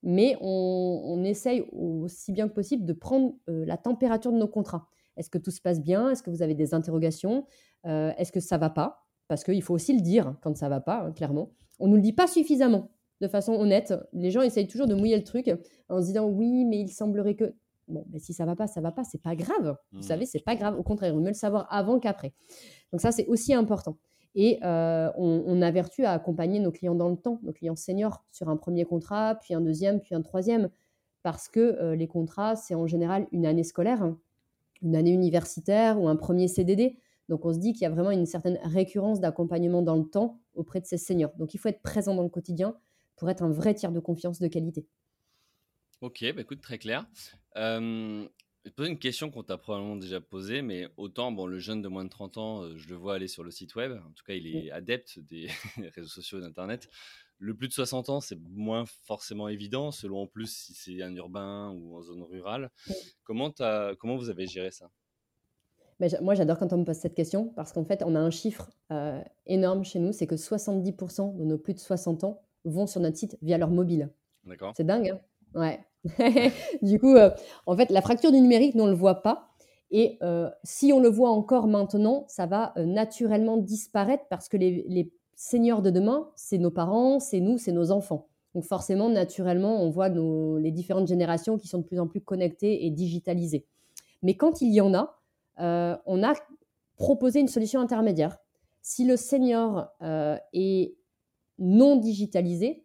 mais on, essaye aussi bien que possible de prendre euh, la température de nos contrats. Est-ce que tout se passe bien? Est-ce que vous avez des interrogations? Euh, Est-ce que ça va pas? Parce qu'il faut aussi le dire quand ça va pas, hein, clairement. On ne nous le dit pas suffisamment de façon honnête. Les gens essayent toujours de mouiller le truc en se disant oui, mais il semblerait que. Bon, mais si ça va pas, ça va pas, c'est pas grave. Vous mmh. savez, c'est pas grave. Au contraire, il vaut mieux le savoir avant qu'après. Donc ça, c'est aussi important. Et euh, on, a vertu à accompagner nos clients dans le temps, nos clients seniors, sur un premier contrat, puis un deuxième, puis un troisième, parce que euh, les contrats, c'est en général une année scolaire, hein, une année universitaire ou un premier CDD. Donc on se dit qu'il y a vraiment une certaine récurrence d'accompagnement dans le temps auprès de ces seniors. Donc il faut être présent dans le quotidien, pour être un vrai tiers de confiance de qualité. Ok, bah écoute, très clair. Euh, je vais te poser une question qu'on t'a probablement déjà posée, mais autant bon, le jeune de moins de 30 ans, euh, je le vois aller sur le site web, en tout cas il est adepte <laughs> des réseaux sociaux et d'Internet. Le plus de 60 ans, c'est moins forcément évident, selon en plus si c'est un urbain ou en zone rurale. Comment, comment vous avez géré ça? Moi, j'adore quand on me pose cette question parce qu'en fait, on a un chiffre euh, énorme chez nous, c'est que 70% de nos plus de 60 ans vont sur notre site via leur mobile. D'accord. C'est dingue, hein Ouais. <laughs> du coup, euh, en fait, la fracture du numérique, nous, on ne le voit pas. Et euh, si on le voit encore maintenant, ça va euh, naturellement disparaître parce que les, seigneurs de demain, c'est nos parents, c'est nous, c'est nos enfants. Donc forcément, naturellement, on voit nos, les différentes générations qui sont de plus en plus connectées et digitalisées. Mais quand il y en a, on a proposé une solution intermédiaire Si le senior est non digitalisé,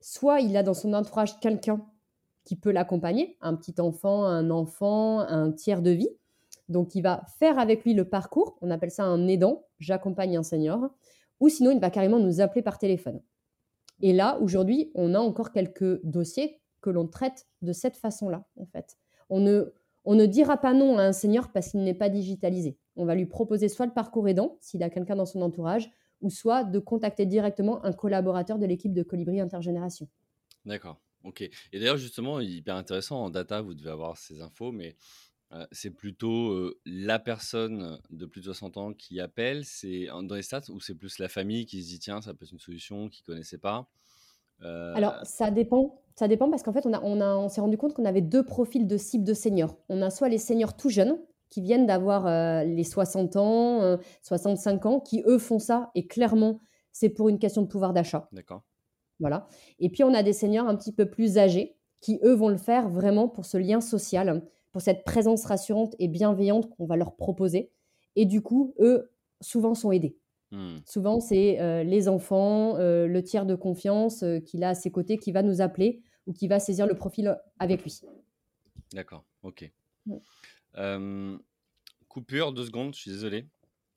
soit il a dans son entourage quelqu'un qui peut l'accompagner, un petit enfant, un enfant, un tiers de vie. Donc, il va faire avec lui le parcours. On appelle ça un aidant. J'accompagne un senior. Ou sinon, il va carrément nous appeler par téléphone. Et là, aujourd'hui, on a encore quelques dossiers que l'on traite de cette façon-là, en fait. On ne, on ne dira pas non à un senior parce qu'il n'est pas digitalisé. On va lui proposer soit le parcours aidant, s'il a quelqu'un dans son entourage, ou soit de contacter directement un collaborateur de l'équipe de Colibri Intergénération. D'accord, ok. Et d'ailleurs, justement, hyper intéressant, en data, vous devez avoir ces infos, mais euh, c'est plutôt euh, la personne de plus de 60 ans qui appelle, c'est dans les stats, ou c'est plus la famille qui se dit, tiens, ça peut être une solution qu'ils ne connaissait pas euh, Alors, ça dépend. Ça dépend parce qu'en fait, on, a, on, a, on s'est rendu compte qu'on avait deux profils de cible de seniors. On a soit les seniors tout jeunes, qui viennent d'avoir euh, les 60 ans, 65 euh, ans, qui eux font ça. Et clairement, c'est pour une question de pouvoir d'achat. D'accord. Voilà. Et puis, on a des seniors un petit peu plus âgés qui, eux, vont le faire vraiment pour ce lien social, pour cette présence rassurante et bienveillante qu'on va leur proposer. Et du coup, eux, souvent, sont aidés. Hmm. Souvent, c'est euh, les enfants, le tiers de confiance qu'il a à ses côtés qui va nous appeler ou qui va saisir le profil avec lui. D'accord, ok. Euh, coupure, deux secondes, je suis désolé.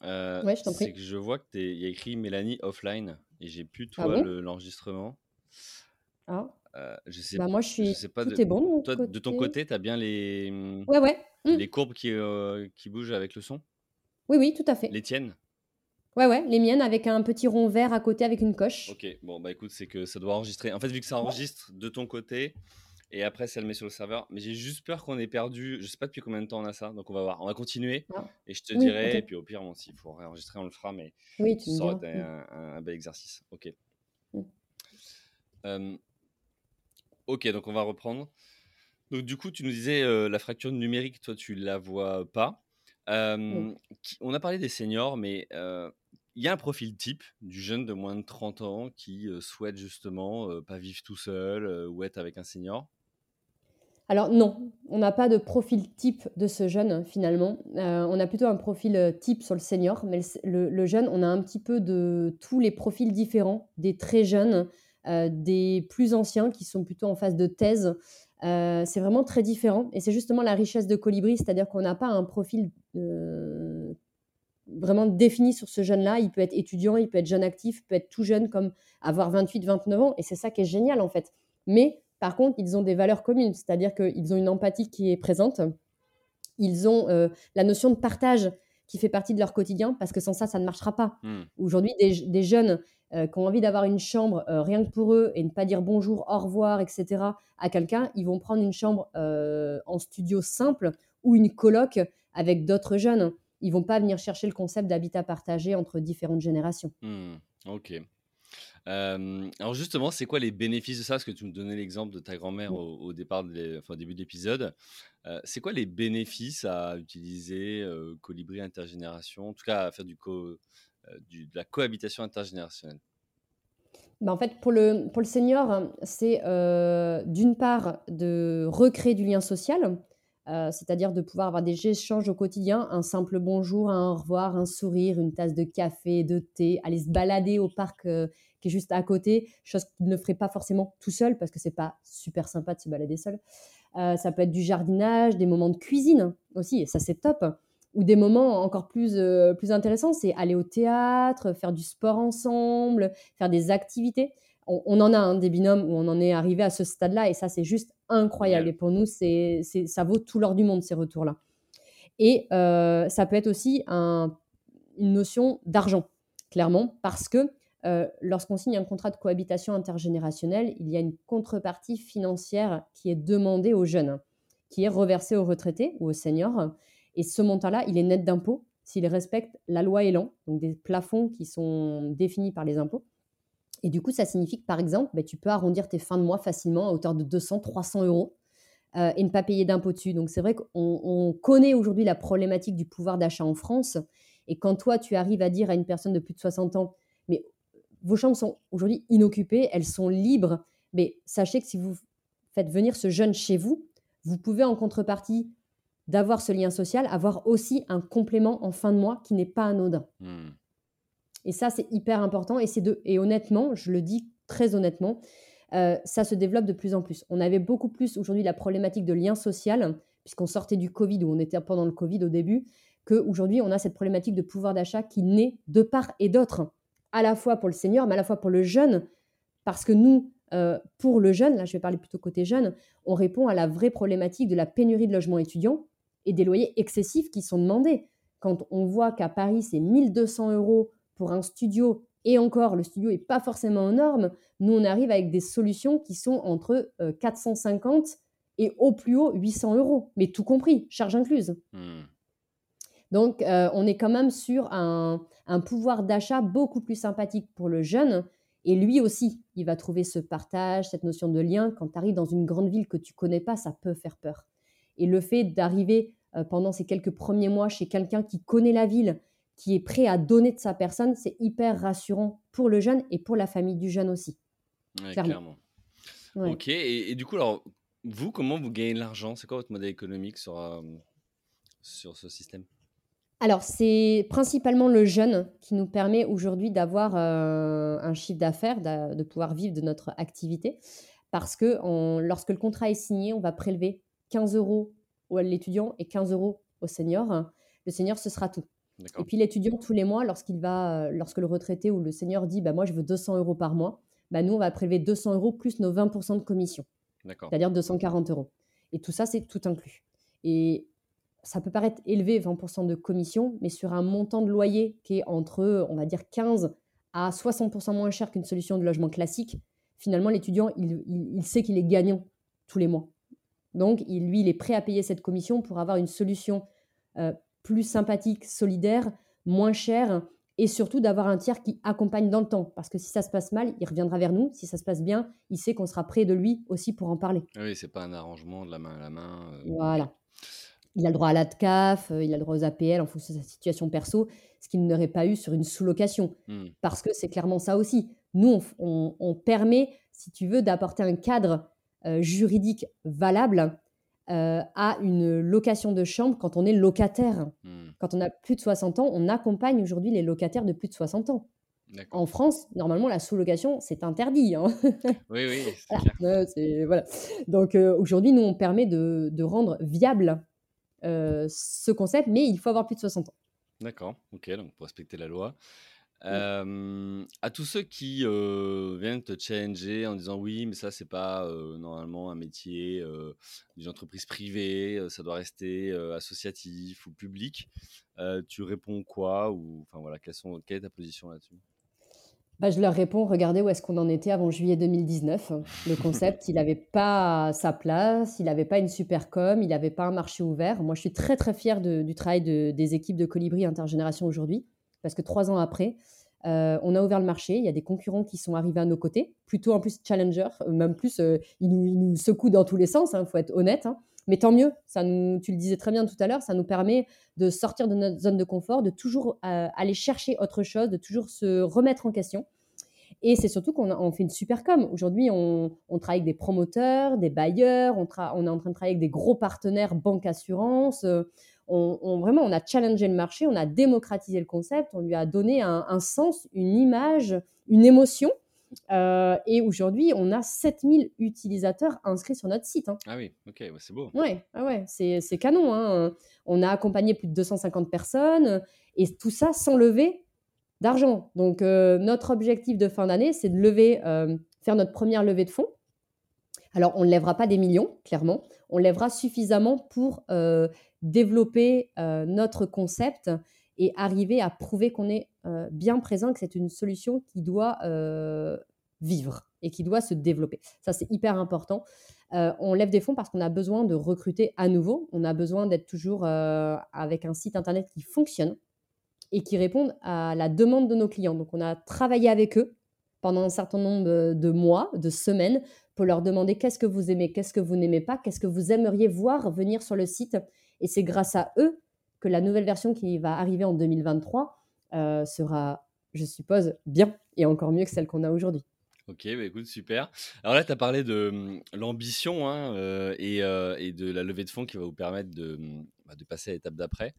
Euh, ouais, je t'en prie. C'est que je vois qu'il y a écrit Mélanie offline et j'ai plus ah toi l'enregistrement. ah. Euh, je sais, bah moi, je suis. Je sais pas Tout est bon. Toi, de ton côté, tu as bien les, ouais, ouais. Mmh. les courbes qui, qui bougent avec le son? Oui, oui, tout à fait. Les tiennes? Ouais, ouais, les miennes avec un petit rond vert à côté avec une coche. Ok, bon, bah écoute, c'est que ça doit enregistrer. En fait, vu que ça enregistre de ton côté, et après ça le met sur le serveur. Mais j'ai juste peur qu'on ait perdu, je sais pas depuis combien de temps on a ça, donc on va voir. On va continuer et je te dirai. Et puis au pire, s'il faut réenregistrer, on le fera. Mais oui, tu ça aurait été un, bel exercice. Ok. ok, donc on va reprendre. Donc du coup, tu nous disais euh, la fracture numérique, toi tu la vois pas. on a parlé des seniors, mais euh, il y a un profil type du jeune de moins de 30 ans qui euh, souhaite justement pas vivre tout seul ou être avec un senior. Alors non, on n'a pas de profil type de ce jeune finalement. Euh, on a plutôt un profil euh, type sur le senior, mais le, jeune, on a un petit peu de tous les profils différents, des très jeunes, euh, des plus anciens qui sont plutôt en phase de thèse. c'est vraiment très différent et c'est justement la richesse de Colibri, c'est-à-dire qu'on n'a pas un profil vraiment défini sur ce jeune-là. Il peut être étudiant, il peut être jeune actif, il peut être tout jeune comme avoir 28, 29 ans et c'est ça qui est génial en fait. Mais par contre, ils ont des valeurs communes, c'est-à-dire qu'ils ont une empathie qui est présente. Ils ont euh, la notion de partage qui fait partie de leur quotidien, parce que sans ça, ça ne marchera pas. Hmm. Aujourd'hui, des, jeunes euh, qui ont envie d'avoir une chambre euh, rien que pour eux et ne pas dire bonjour, au revoir, etc. à quelqu'un, ils vont prendre une chambre en studio simple ou une coloc avec d'autres jeunes. Ils vont pas venir chercher le concept d'habitat partagé entre différentes générations. Hmm. Ok alors justement, c'est quoi les bénéfices de ça? Parce que tu me donnais l'exemple de ta grand-mère au, départ, enfin, au début de l'épisode. c'est quoi les bénéfices à utiliser Colibri intergénération, en tout cas à faire du, de la cohabitation intergénérationnelle? Bah en fait, pour le, pour le senior, c'est d'une part de recréer du lien social, c'est-à-dire de pouvoir avoir des échanges au quotidien, un simple bonjour, un au revoir, un sourire, une tasse de café, de thé, aller se balader au parc qui est juste à côté, chose qu'il ne ferait pas forcément tout seul parce que c'est pas super sympa de se balader seul. Euh, ça peut être du jardinage, des moments de cuisine aussi, et ça c'est top. Ou des moments encore plus, euh, plus intéressants, c'est aller au théâtre, faire du sport ensemble, faire des activités. On, en a un des binômes où on en est arrivé à ce stade-là, et ça c'est juste incroyable. Et pour nous, c'est, ça vaut tout l'or du monde ces retours-là. Et euh, ça peut être aussi un, une notion d'argent, clairement, parce que euh, lorsqu'on signe un contrat de cohabitation intergénérationnelle, il y a une contrepartie financière qui est demandée aux jeunes, qui est reversée aux retraités ou aux seniors. Et ce montant-là, il est net d'impôts s'il respecte la loi Elan, donc des plafonds qui sont définis par les impôts. Et du coup, ça signifie que, par exemple, bah, tu peux arrondir tes fins de mois facilement à hauteur de 200, 300 euros euh, et ne pas payer d'impôts dessus. Donc, c'est vrai qu'on connaît aujourd'hui la problématique du pouvoir d'achat en France. Et quand toi, tu arrives à dire à une personne de plus de 60 ans, mais vos chambres sont aujourd'hui inoccupées, elles sont libres, mais sachez que si vous faites venir ce jeune chez vous, vous pouvez en contrepartie d'avoir ce lien social, avoir aussi un complément en fin de mois qui n'est pas anodin. Hmm. Et ça, c'est hyper important. Et, de, et honnêtement, je le dis très honnêtement, euh, ça se développe de plus en plus. On avait beaucoup plus aujourd'hui la problématique de lien social, puisqu'on sortait du Covid, ou on était pendant le Covid au début, qu'aujourd'hui, on a cette problématique de pouvoir d'achat qui naît de part et d'autre, à la fois pour le senior, mais à la fois pour le jeune, parce que nous, euh, pour le jeune, là je vais parler plutôt côté jeune, on répond à la vraie problématique de la pénurie de logements étudiants et des loyers excessifs qui sont demandés. Quand on voit qu'à Paris, c'est 1200 euros pour un studio, et encore, le studio n'est pas forcément aux normes, nous, on arrive avec des solutions qui sont entre 450 euh, et au plus haut 800 euros, mais tout compris, charge incluse. Hmm. Donc, euh, on est quand même sur un, un pouvoir d'achat beaucoup plus sympathique pour le jeune. Et lui aussi, il va trouver ce partage, cette notion de lien. Quand tu arrives dans une grande ville que tu connais pas, ça peut faire peur. Et le fait d'arriver euh, pendant ces quelques premiers mois chez quelqu'un qui connaît la ville, qui est prêt à donner de sa personne, c'est hyper rassurant pour le jeune et pour la famille du jeune aussi. clairement. Ok, et, du coup, alors, vous, comment vous gagnez de l'argent? C'est quoi votre modèle économique sur, euh, sur ce système? Alors, c'est principalement le jeune qui nous permet aujourd'hui d'avoir euh, un chiffre d'affaires, de, pouvoir vivre de notre activité. Parce que lorsque le contrat est signé, on va prélever 15 euros à l'étudiant et 15 euros au senior. Le senior, ce sera tout. Et puis l'étudiant, tous les mois, lorsqu'il va, euh, lorsque le retraité ou le senior dit bah, Moi, je veux 200 euros par mois, bah, nous, on va prélever 200 euros plus nos 20% de commission. C'est-à-dire 240 euros. Et tout ça, c'est tout inclus. Et ça peut paraître élevé, 20% de commission, mais sur un montant de loyer qui est entre, on va dire, 15 à 60% moins cher qu'une solution de logement classique, finalement, l'étudiant, il, sait qu'il est gagnant tous les mois. Donc, il, lui, il est prêt à payer cette commission pour avoir une solution euh, plus sympathique, solidaire, moins chère et surtout d'avoir un tiers qui accompagne dans le temps. Parce que si ça se passe mal, il reviendra vers nous. Si ça se passe bien, il sait qu'on sera près de lui aussi pour en parler. Ah oui, c'est pas un arrangement de la main à la main. Euh, voilà. Il a le droit à l'ADCAF, euh, il a le droit aux APL en fonction de sa situation perso, ce qu'il n'aurait pas eu sur une sous-location. Hmm. Parce que c'est clairement ça aussi. Nous, on, permet, si tu veux, d'apporter un cadre euh, juridique valable euh, à une location de chambre quand on est locataire. Hmm. Quand on a plus de 60 ans, on accompagne aujourd'hui les locataires de plus de 60 ans. En France, normalement, la sous-location, c'est interdit. Hein. <laughs> oui, oui. Voilà. voilà. Donc aujourd'hui, nous, on permet de, de rendre viable euh, ce concept, mais il faut avoir plus de 60 ans. D'accord, ok, donc pour respecter la loi. Euh, à tous ceux qui euh, viennent te challenger en disant oui, mais ça, c'est pas normalement un métier d'une entreprise privée, ça doit rester associatif ou public, tu réponds quoi ou enfin voilà, quelles sont, quelle est ta position là-dessus? Bah, je leur réponds, regardez où est-ce qu'on en était avant juillet 2019. Le concept, il n'avait pas sa place, il n'avait pas une super com, il n'avait pas un marché ouvert. Moi, je suis très très fière du travail des équipes de Colibri Intergénération aujourd'hui, parce que trois ans après, euh, on a ouvert le marché, il y a des concurrents qui sont arrivés à nos côtés, plutôt en plus challenger, euh, même plus, euh, ils, nous, secouent dans tous les sens, il hein, faut être honnête. Hein. Mais tant mieux, ça nous, tu le disais très bien tout à l'heure, ça nous permet de sortir de notre zone de confort, de toujours aller chercher autre chose, de toujours se remettre en question. Et c'est surtout qu'on fait une super com. Aujourd'hui, on, travaille avec des promoteurs, des bailleurs, on, on, est en train de travailler avec des gros partenaires banque assurance. Euh, on, vraiment, on a challengé le marché, on a démocratisé le concept, on lui a donné un sens, une image, une émotion euh, et aujourd'hui, on a 7000 utilisateurs inscrits sur notre site. Hein. Ah oui, ok, c'est beau. Ouais, ah ouais c'est canon. Hein. On a accompagné plus de 250 personnes et tout ça sans lever d'argent. Donc, euh, notre objectif de fin d'année, c'est de lever, euh, faire notre première levée de fonds. Alors, on ne lèvera pas des millions, clairement. On lèvera suffisamment pour développer notre concept et arriver à prouver qu'on est euh, bien présent, que c'est une solution qui doit euh, vivre et qui doit se développer. Ça, c'est hyper important. Euh, on lève des fonds parce qu'on a besoin de recruter à nouveau. On a besoin d'être toujours avec un site internet qui fonctionne et qui répond à la demande de nos clients. Donc, on a travaillé avec eux pendant un certain nombre de mois, de semaines, pour leur demander qu'est-ce que vous aimez, qu'est-ce que vous n'aimez pas, qu'est-ce que vous aimeriez voir venir sur le site. Et c'est grâce à eux que la nouvelle version qui va arriver en 2023 euh, sera, je suppose, bien et encore mieux que celle qu'on a aujourd'hui. Ok, bah écoute, super. Alors là, tu as parlé de hum, l'ambition hein, euh, euh, et, de la levée de fonds qui va vous permettre de, hum, bah, de passer à l'étape d'après.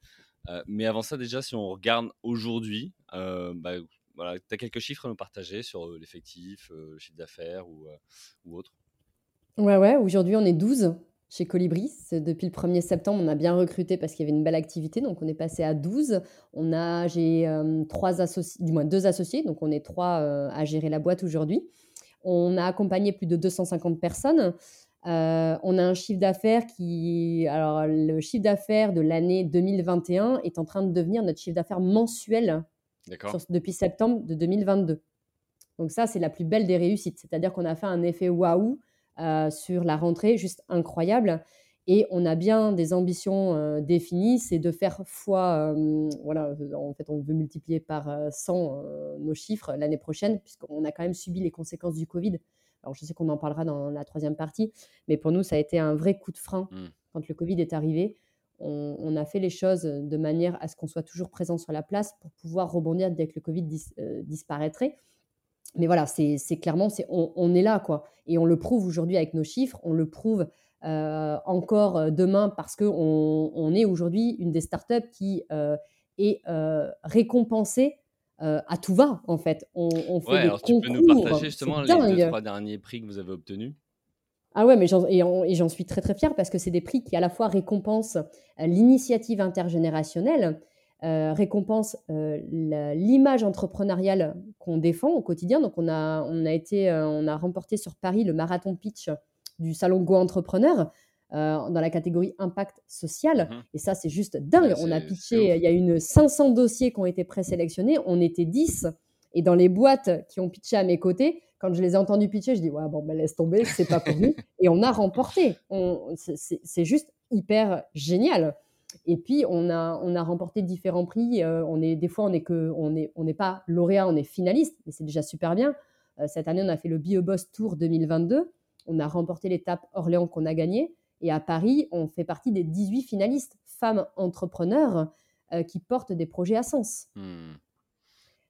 mais avant ça, déjà, si on regarde aujourd'hui, bah, voilà, tu as quelques chiffres à nous partager sur l'effectif, le chiffre d'affaires ou, ou autre? Ouais, ouais, aujourd'hui on est 12 chez Colibri. Depuis le 1er septembre, on a bien recruté parce qu'il y avait une belle activité, donc on est passé à 12. On a, j'ai trois associés, du moins deux associés, donc on est trois à gérer la boîte aujourd'hui. On a accompagné plus de 250 personnes. Euh, on a un chiffre d'affaires qui, alors le chiffre d'affaires de l'année 2021 est en train de devenir notre chiffre d'affaires mensuel depuis septembre de 2022. Donc ça, c'est la plus belle des réussites. C'est-à-dire qu'on a fait un effet waouh euh, sur la rentrée, juste incroyable. Et on a bien des ambitions euh, définies, c'est de faire fois, voilà, en fait, on veut multiplier par 100 nos chiffres l'année prochaine, puisqu'on a quand même subi les conséquences du Covid. Alors, je sais qu'on en parlera dans la troisième partie, mais pour nous, ça a été un vrai coup de frein mmh. quand le Covid est arrivé. On, a fait les choses de manière à ce qu'on soit toujours présent sur la place pour pouvoir rebondir dès que le Covid euh, disparaîtrait. Mais voilà, c'est clairement, on, on, est là, quoi. Et on le prouve aujourd'hui avec nos chiffres, on le prouve euh, encore euh, demain parce qu'on on est aujourd'hui une des startups qui est récompensée euh, à tout va, en fait. On, on fait ouais, des alors tu peux nous partager justement les deux, trois derniers prix que vous avez obtenus? Ah ouais, mais et j'en suis très très fière parce que c'est des prix qui à la fois récompensent euh, l'initiative intergénérationnelle, euh, récompensent euh, l'image entrepreneuriale qu'on défend au quotidien. Donc on a, on a été, on a remporté sur Paris le marathon pitch du salon Go Entrepreneur. Euh, dans la catégorie impact social. Mmh et ça, c'est juste dingue. on a pitché, il y a une 500 dossiers qui ont été présélectionnés. On était 10. Et dans les boîtes qui ont pitché à mes côtés, quand je les ai entendus pitcher, je dis ouais bon ben laisse tomber, c'est pas pour nous. Et on a remporté. C'est juste hyper génial. Et puis on a on a remporté différents prix. Euh, on est des fois on est que on est on n'est pas lauréat, on est finaliste, mais c'est déjà super bien. Euh, cette année on a fait le BioBoss Tour 2022. On a remporté l'étape Orléans qu'on a gagnée. Et à Paris, on fait partie des 18 finalistes femmes entrepreneurs euh, qui portent des projets à sens. Hmm.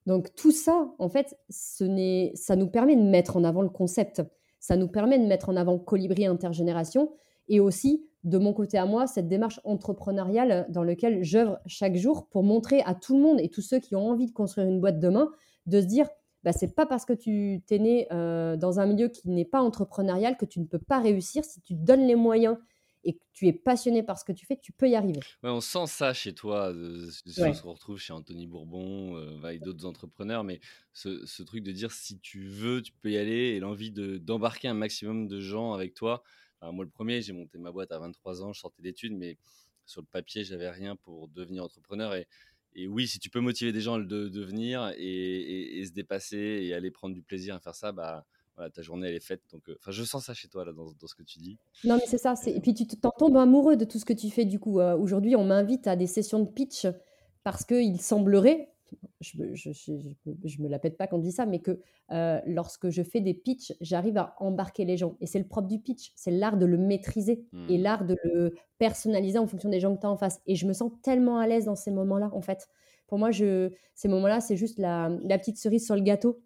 Donc tout ça, en fait, ce ça nous permet de mettre en avant le concept. Ça nous permet de mettre en avant Colibri Intergénération et aussi, de mon côté à moi, cette démarche entrepreneuriale dans laquelle j'œuvre chaque jour pour montrer à tout le monde et tous ceux qui ont envie de construire une boîte demain, de se dire, bah, c'est pas parce que tu t'es né euh, dans un milieu qui n'est pas entrepreneurial que tu ne peux pas réussir. Si tu te donnes les moyens et que tu es passionné par ce que tu fais, tu peux y arriver. Ouais, on sent ça chez toi, ce qu'on retrouve chez Anthony Bourbon euh, et d'autres entrepreneurs, mais ce, truc de dire si tu veux, tu peux y aller et l'envie d'embarquer un maximum de gens avec toi. Moi, le premier, j'ai monté ma boîte à 23 ans, je sortais d'études, mais sur le papier, j'avais rien pour devenir entrepreneur et oui, si tu peux motiver des gens à le devenir et, se dépasser et aller prendre du plaisir à faire ça, bah ta journée elle est faite. Donc, euh, je sens ça chez toi là dans, ce que tu dis. Non, mais c'est ça. Et puis tu t'en tombes amoureux de tout ce que tu fais. Du coup, euh, aujourd'hui, on m'invite à des sessions de pitch parce qu'il semblerait, je, je, me la pète pas quand je dis ça, mais que euh, lorsque je fais des pitchs, j'arrive à embarquer les gens. Et c'est le propre du pitch, c'est l'art de le maîtriser et mmh. l'art de le personnaliser en fonction des gens que tu as en face. Et je me sens tellement à l'aise dans ces moments-là, en fait. Pour moi, je, ces moments-là, c'est juste la, la petite cerise sur le gâteau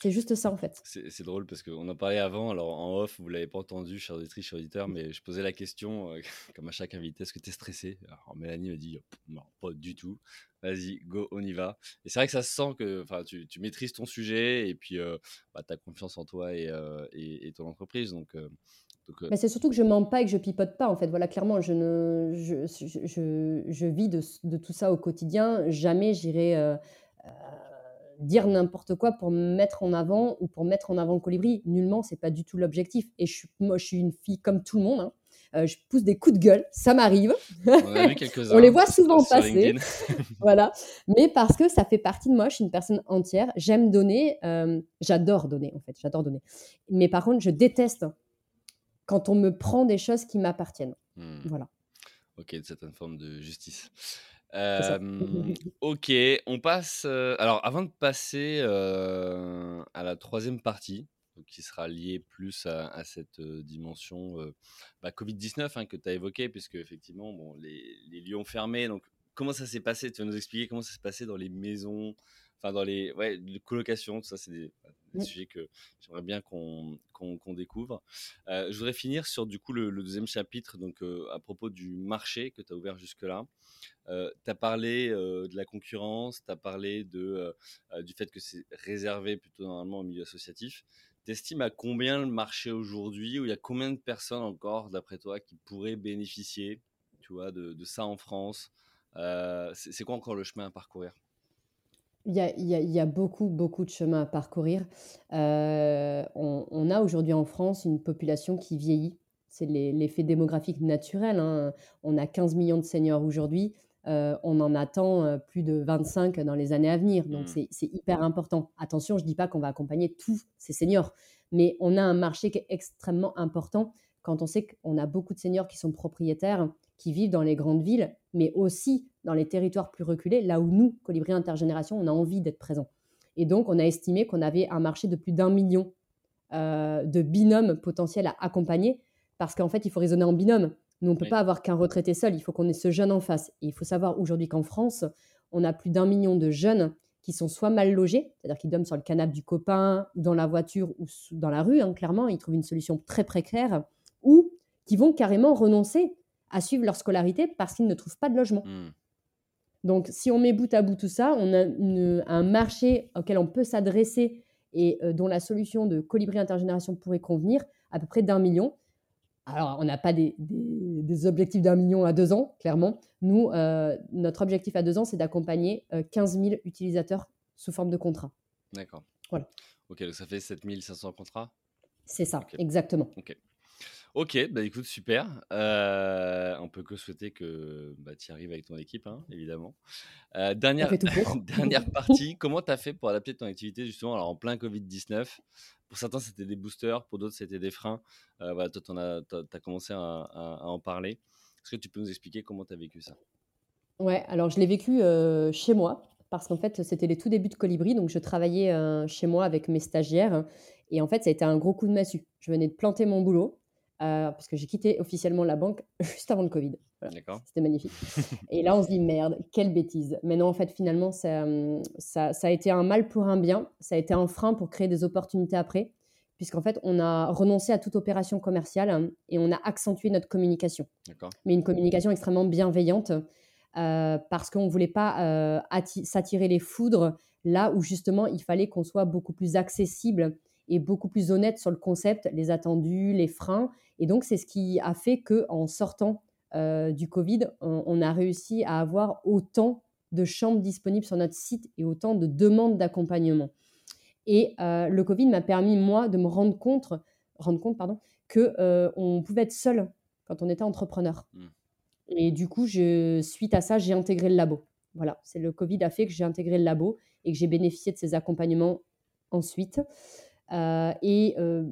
c'est juste ça en fait. C'est drôle parce qu'on en parlait avant, alors en off, vous l'avez pas entendu, cher auditrice, cher auditeur, mais je posais la question, euh, <laughs> comme à chaque invité, est-ce que tu es stressé? Alors Mélanie m'a dit, non, pas du tout, vas-y, go, on y va. Et c'est vrai que ça se sent que tu, tu maîtrises ton sujet et puis euh, bah, tu as confiance en toi et, euh, et, ton entreprise. Donc, mais c'est surtout que je mens pas et que je pipote pas en fait. Voilà, clairement, je, ne, je, je, je, vis de, de, tout ça au quotidien. Jamais j'irai dire n'importe quoi pour me mettre en avant ou pour mettre en avant le colibri. Nullement, c'est pas du tout l'objectif. Et je suis, moi, je suis une fille comme tout le monde. Hein. Euh, je pousse des coups de gueule, ça m'arrive. On, <laughs> les voit souvent passer. <laughs> voilà. Mais parce que ça fait partie de moi, je suis une personne entière. J'aime donner. Euh, j'adore donner, en fait. J'adore donner. Mais par contre, je déteste quand on me prend des choses qui m'appartiennent. Hmm. Voilà. Ok, de certaine forme de justice <laughs> ok, on passe. alors, avant de passer à la troisième partie, qui sera liée plus à, cette dimension bah, Covid-19 hein, que tu as évoqué, puisque effectivement, bon, les, les, lieux ont fermé. Donc, comment ça s'est passé? Tu vas nous expliquer comment ça s'est passé dans les maisons enfin dans les ouais, colocations, tout ça, c'est des, mmh. sujets que j'aimerais bien qu'on découvre. Euh, je voudrais finir sur du coup le, deuxième chapitre, donc à propos du marché que tu as ouvert jusque-là. tu as parlé de la concurrence, tu as parlé de, du fait que c'est réservé plutôt normalement au milieu associatif. T'estimes à combien le marché aujourd'hui, où il y a combien de personnes encore, d'après toi, qui pourraient bénéficier tu vois, de, ça en France? Euh, C'est quoi encore le chemin à parcourir? Il y, a, il, y a, beaucoup, beaucoup de chemin à parcourir. Euh, on, a aujourd'hui en France une population qui vieillit. C'est l'effet démographique naturel. Hein. On a 15 millions de seniors aujourd'hui. Euh, on en attend plus de 25 dans les années à venir. Donc, mmh. c'est hyper important. Attention, je ne dis pas qu'on va accompagner tous ces seniors, mais on a un marché qui est extrêmement important quand on sait qu'on a beaucoup de seniors qui sont propriétaires, qui vivent dans les grandes villes, mais aussi dans les territoires plus reculés, là où nous, Colibri Intergénération, on a envie d'être présents. Et donc, on a estimé qu'on avait un marché de plus d'un million euh, de binômes potentiels à accompagner, parce qu'en fait, il faut raisonner en binôme. Nous, on ne peut pas avoir qu'un retraité seul, il faut qu'on ait ce jeune en face. Et il faut savoir aujourd'hui qu'en France, on a plus d'un million de jeunes qui sont soit mal logés, c'est-à-dire qu'ils dorment sur le canapé du copain, ou dans la voiture, ou dans la rue, hein, clairement, ils trouvent une solution très précaire, qui vont carrément renoncer à suivre leur scolarité parce qu'ils ne trouvent pas de logement. Hmm. Donc, si on met bout à bout tout ça, on a un marché auquel on peut s'adresser et euh, dont la solution de colibri intergénération pourrait convenir à peu près d'un million. Alors, on n'a pas des, objectifs d'un million à deux ans, clairement. Nous, euh, notre objectif à deux ans, c'est d'accompagner 15 euh, 000 utilisateurs sous forme de contrat. D'accord. Voilà. Ok, donc ça fait 7500 contrats? C'est ça, exactement. Ok. Ok, bah écoute, super. Euh, on peut que souhaiter que bah, tu arrives avec ton équipe, hein, évidemment. Euh, dernière, <laughs> dernière partie, comment tu as fait pour adapter ton activité justement alors, en plein Covid-19 Pour certains, c'était des boosters, pour d'autres, c'était des freins. Euh, voilà, toi, tu as, commencé à, en parler. Est-ce que tu peux nous expliquer comment tu as vécu ça? Ouais, alors je l'ai vécu chez moi parce qu'en fait, c'était les tout débuts de Colibri. Donc, je travaillais chez moi avec mes stagiaires. Et en fait, ça a été un gros coup de massue. Je venais de planter mon boulot. Euh, parce que j'ai quitté officiellement la banque <laughs> juste avant le Covid. C'était magnifique. <laughs> et là, on se dit merde, quelle bêtise. Mais non, en fait, finalement, ça, ça, a été un mal pour un bien. Ça a été un frein pour créer des opportunités après, puisqu'en fait, on a renoncé à toute opération commerciale et on a accentué notre communication. Mais une communication extrêmement bienveillante. Euh, parce qu'on ne voulait pas euh, s'attirer les foudres là où justement il fallait qu'on soit beaucoup plus accessible et beaucoup plus honnête sur le concept, les attendus, les freins. Et donc, c'est ce qui a fait qu'en sortant euh, du Covid, on, a réussi à avoir autant de chambres disponibles sur notre site et autant de demandes d'accompagnement. Et euh, le Covid m'a permis, moi, de me rendre compte, rendre compte pardon, qu'on euh, pouvait être seul quand on était entrepreneur. Mmh. Et du coup, je, suite à ça, j'ai intégré le labo. Voilà, c'est le Covid a fait que j'ai intégré le labo et que j'ai bénéficié de ces accompagnements ensuite. Euh, et euh,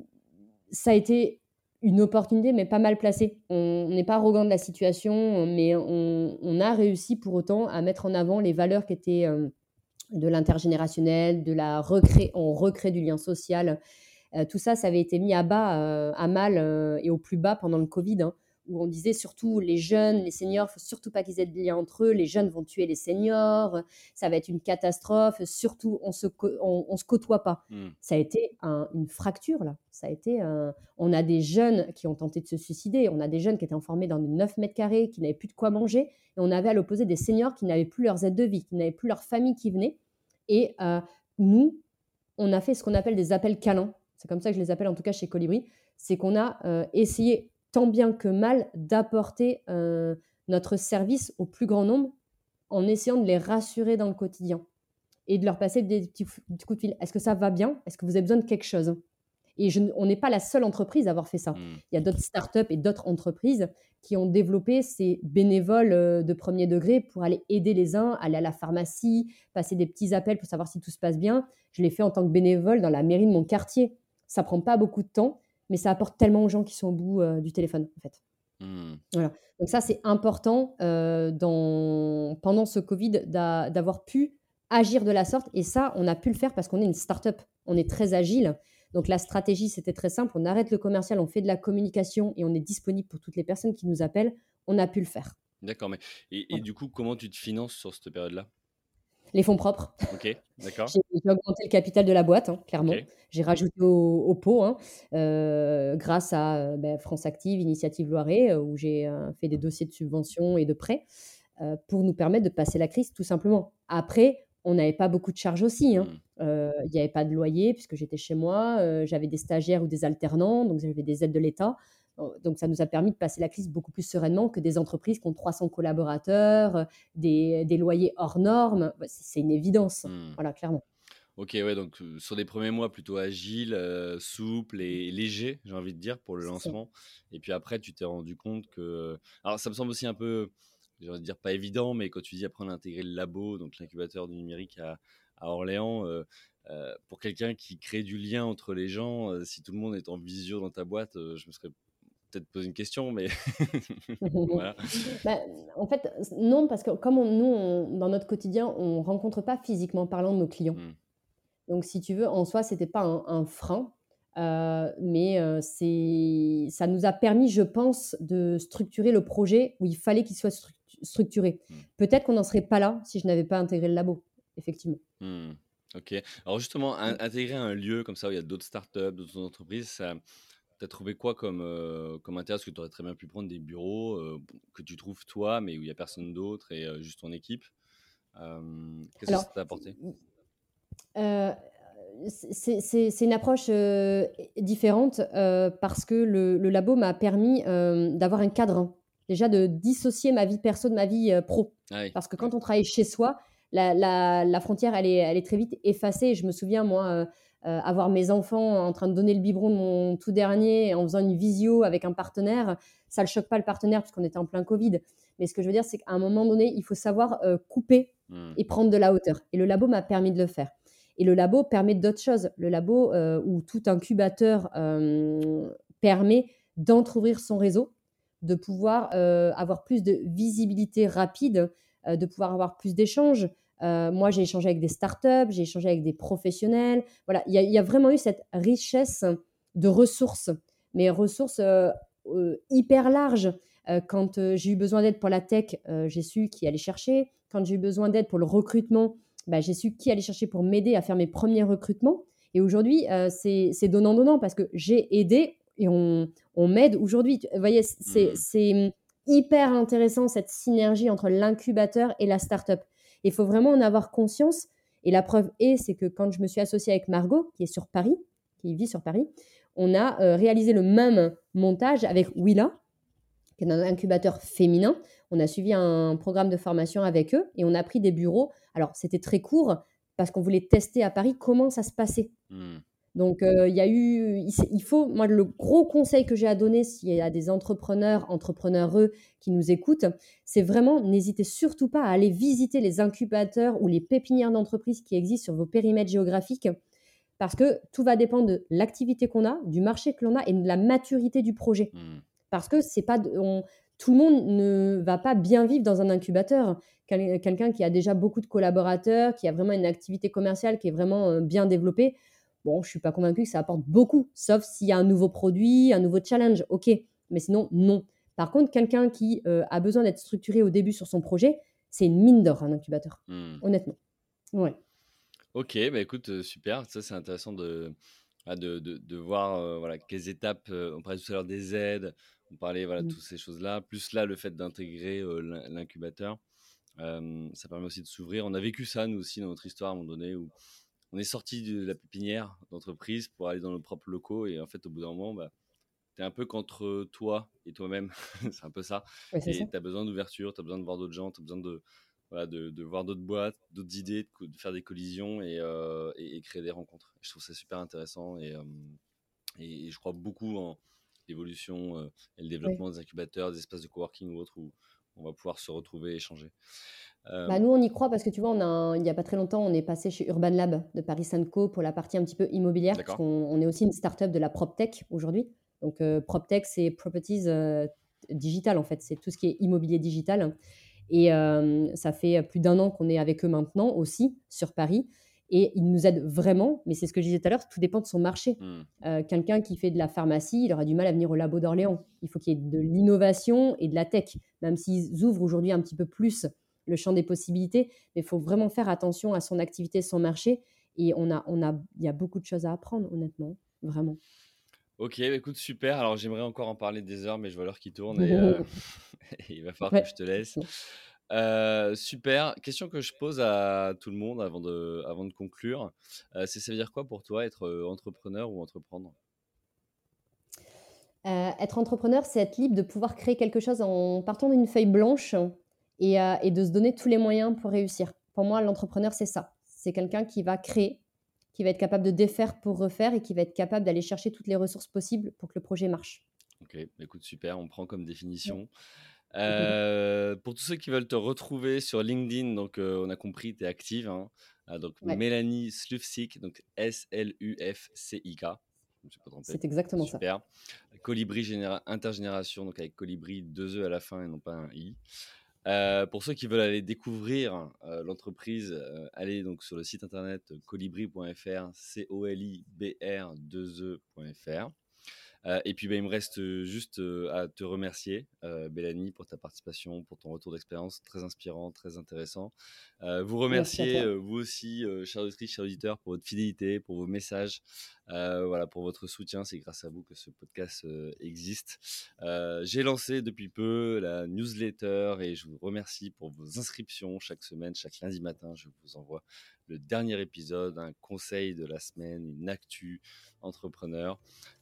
ça a été une opportunité, mais pas mal placée. On n'est pas arrogant de la situation, mais on, a réussi pour autant à mettre en avant les valeurs qui étaient euh, de l'intergénérationnel, de la recré on recrée du lien social. tout ça, ça avait été mis à bas, à mal et au plus bas pendant le Covid. Hein où on disait surtout les jeunes, les seniors, faut surtout pas qu'ils aient de lien entre eux, les jeunes vont tuer les seniors, ça va être une catastrophe, surtout on se, on, se côtoie pas. Hmm. Ça a été une fracture là, ça a été on a des jeunes qui ont tenté de se suicider, on a des jeunes qui étaient enfermés dans des 9 mètres carrés, qui n'avaient plus de quoi manger, et on avait à l'opposé des seniors qui n'avaient plus leurs aides de vie, qui n'avaient plus leur famille qui venait, et euh, nous, on a fait ce qu'on appelle des appels câlins, c'est comme ça que je les appelle en tout cas chez Colibri, c'est qu'on a euh, essayé tant bien que mal d'apporter euh, notre service au plus grand nombre en essayant de les rassurer dans le quotidien et de leur passer des petits, coups de fil. Est-ce que ça va bien? Est-ce que vous avez besoin de quelque chose? Et je, on n'est pas la seule entreprise à avoir fait ça. Mmh. Il y a d'autres startups et d'autres entreprises qui ont développé ces bénévoles euh, de premier degré pour aller aider les uns, aller à la pharmacie, passer des petits appels pour savoir si tout se passe bien. Je l'ai fait en tant que bénévole dans la mairie de mon quartier. Ça prend pas beaucoup de temps mais ça apporte tellement aux gens qui sont au bout euh, du téléphone, en fait. Mmh. Voilà. Donc ça, c'est important euh, dans, pendant ce Covid d'avoir pu agir de la sorte. Et ça, on a pu le faire parce qu'on est une start-up. On est très agile. Donc la stratégie, c'était très simple. On arrête le commercial, on fait de la communication et on est disponible pour toutes les personnes qui nous appellent. On a pu le faire. D'accord. Mais et, du coup, comment tu te finances sur cette période-là? Les fonds propres. Ok, d'accord. j'ai augmenté le capital de la boîte, hein, clairement. J'ai rajouté au, pot, hein, euh, grâce à ben, France Active, Initiative Loiret, où j'ai fait des dossiers de subvention et de prêts pour nous permettre de passer la crise, tout simplement. Après, on n'avait pas beaucoup de charges aussi. Hein. Mmh. Il n'y avait pas de loyer puisque j'étais chez moi. j'avais des stagiaires ou des alternants, donc j'avais des aides de l'État. Donc ça nous a permis de passer la crise beaucoup plus sereinement que des entreprises qui ont 300 collaborateurs, des, loyers hors normes. C'est une évidence, mmh. voilà, clairement. Ok, ouais, donc sur des premiers mois plutôt agile, souple et léger, j'ai envie de dire, pour le lancement. Et puis après, tu t'es rendu compte que. Alors ça me semble aussi un peu j'ai envie de dire pas évident, mais quand tu dis après on a intégré le labo, donc l'incubateur du numérique à, Orléans, euh, euh, pour quelqu'un qui crée du lien entre les gens, euh, si tout le monde est en visio dans ta boîte, je me serais peut-être posé une question, mais <laughs> <laughs> voilà. Bah, en fait, non, parce que comme nous, dans notre quotidien, on rencontre pas physiquement parlant nos clients. Mmh. Donc, si tu veux, en soi, c'était pas un, frein. mais c'est, ça nous a permis, je pense, de structurer le projet où il fallait qu'il soit structuré structuré. Mmh. Peut-être qu'on n'en serait pas là si je n'avais pas intégré le labo, effectivement. Mmh. Ok. Alors justement, intégrer un lieu comme ça où il y a d'autres startups, d'autres entreprises, ça, tu as trouvé quoi comme, euh, comme intérêt? Parce que tu aurais très bien pu prendre des bureaux euh, que tu trouves toi, mais où il n'y a personne d'autre et euh, juste ton équipe. Qu'est-ce que ça t'a apporté? c'est une approche différente parce que le, le labo m'a permis d'avoir un cadre déjà de dissocier ma vie perso de ma vie euh, pro. Ah Parce que quand on travaille chez soi, la, frontière, elle est, elle est très vite effacée. Je me souviens, moi, euh, euh, avoir mes enfants en train de donner le biberon de mon tout dernier en faisant une visio avec un partenaire, ça ne choque pas le partenaire puisqu'on était en plein Covid. Mais ce que je veux dire, c'est qu'à un moment donné, il faut savoir couper mmh. et prendre de la hauteur. Et le labo m'a permis de le faire. Et le labo permet d'autres choses. Le labo ou tout incubateur permet d'entrouvrir son réseau, de pouvoir euh, avoir plus de visibilité rapide, euh, de pouvoir avoir plus d'échanges. Euh, moi, j'ai échangé avec des startups, j'ai échangé avec des professionnels. Voilà, il y, a vraiment eu cette richesse de ressources, mais ressources hyper larges. quand j'ai eu besoin d'aide pour la tech, j'ai su qui aller chercher. Quand j'ai eu besoin d'aide pour le recrutement, bah, j'ai su qui aller chercher pour m'aider à faire mes premiers recrutements. Et aujourd'hui, c'est donnant-donnant parce que j'ai aidé et on, m'aide aujourd'hui. Vous voyez, mmh. c'est hyper intéressant cette synergie entre l'incubateur et la startup. Il faut vraiment en avoir conscience. Et la preuve est, c'est que quand je me suis associée avec Margot, qui est sur Paris, qui vit sur Paris, on a euh, réalisé le même montage avec Willa, qui est un incubateur féminin. On a suivi un programme de formation avec eux et on a pris des bureaux. Alors, c'était très court parce qu'on voulait tester à Paris comment ça se passait. Mmh. Donc, euh, il y a eu, il faut, moi, le gros conseil que j'ai à donner s'il y a des entrepreneurs, entrepreneureux qui nous écoutent, c'est vraiment, n'hésitez surtout pas à aller visiter les incubateurs ou les pépinières d'entreprise qui existent sur vos périmètres géographiques, parce que tout va dépendre de l'activité qu'on a, du marché que l'on a et de la maturité du projet. Mmh. Parce que c'est pas, tout le monde ne va pas bien vivre dans un incubateur. quelqu'un qui a déjà beaucoup de collaborateurs, qui a vraiment une activité commerciale qui est vraiment euh, bien développée, Bon, je suis pas convaincue que ça apporte beaucoup, sauf s'il y a un nouveau produit, un nouveau challenge, ok. Mais sinon, non. Par contre, quelqu'un qui euh, a besoin d'être structuré au début sur son projet, c'est une mine d'or, un incubateur, hmm. honnêtement. Ouais. Ok, bah écoute, euh, super. Ça, c'est intéressant de, ah, de, de, voir euh, voilà, quelles étapes. on parlait tout à l'heure des aides, on parlait voilà, de mmh. toutes ces choses-là. Plus là, le fait d'intégrer l'incubateur, ça permet aussi de s'ouvrir. On a vécu ça, nous aussi, dans notre histoire, à un moment donné, où on est sorti de la pépinière d'entreprise pour aller dans nos propres locaux et en fait au bout d'un moment bah, tu es un peu contre toi et toi-même. <laughs> C'est un peu ça. Et tu as besoin d'ouverture tu as besoin de voir d'autres gens tu as besoin de, voilà, de, voir d'autres boîtes d'autres idées de, faire des collisions euh, et, et, créer des rencontres. Je trouve ça super intéressant et, euh, et, je crois beaucoup en l'évolution euh, et le développement des incubateurs des espaces de coworking ou autres où on va pouvoir se retrouver et échanger euh, bah, nous, on y croit parce que tu vois, on a il n'y a pas très longtemps, on est passé chez Urban Lab de Paris Co pour la partie un petit peu immobilière, parce qu'on on est aussi une start-up de la PropTech aujourd'hui. Donc, euh, PropTech, c'est Properties euh, Digital, en fait. C'est tout ce qui est immobilier digital. Et ça fait plus d'un an qu'on est avec eux maintenant aussi sur Paris. Et ils nous aident vraiment, mais c'est ce que je disais tout à l'heure, tout dépend de son marché. Hmm. Quelqu'un qui fait de la pharmacie, il aura du mal à venir au labo d'Orléans. Il faut qu'il y ait de l'innovation et de la tech, même s'ils ouvrent aujourd'hui un petit peu plus le champ des possibilités, mais il faut vraiment faire attention à son activité, son marché. Et on a, on a, il y a beaucoup de choses à apprendre, honnêtement, vraiment. Ok, bah, écoute, super. Alors, j'aimerais encore en parler des heures, mais je vois l'heure qui tourne et, euh, <laughs> <laughs> il va falloir que je te laisse. Euh, super. Question que je pose à tout le monde avant de, avant de conclure. Euh, c'est ça veut dire quoi pour toi être entrepreneur ou entreprendre? Être entrepreneur, c'est être libre de pouvoir créer quelque chose en partant d'une feuille blanche et, et de se donner tous les moyens pour réussir. Pour moi, l'entrepreneur, c'est ça. C'est quelqu'un qui va créer qui va être capable de défaire pour refaire et qui va être capable d'aller chercher toutes les ressources possibles pour que le projet marche. Ok, écoute, super, on prend comme définition. Euh, pour tous ceux qui veulent te retrouver sur LinkedIn, donc euh, on a compris, tu es active. Hein. Ah, donc Mélanie Slufsik, donc S-L-U-F-C-I-K. C'est exactement ça. Super. Colibri intergénération, donc avec Colibri, deux E à la fin et non pas un I. Euh, pour ceux qui veulent aller découvrir euh, l'entreprise, euh, allez donc sur le site internet colibri.fr, c o l i b r 2 efr euh, et puis, bah, il me reste euh, juste euh, à te remercier, Bélanie, pour ta participation, pour ton retour d'expérience très inspirant, très intéressant. vous remercier, vous aussi, chers auditrices, chers auditeurs, pour votre fidélité, pour vos messages, voilà, pour votre soutien. C'est grâce à vous que ce podcast existe. J'ai lancé depuis peu la newsletter et je vous remercie pour vos inscriptions chaque semaine, chaque lundi matin. Je vous envoie le dernier épisode, un conseil de la semaine, une actu entrepreneur.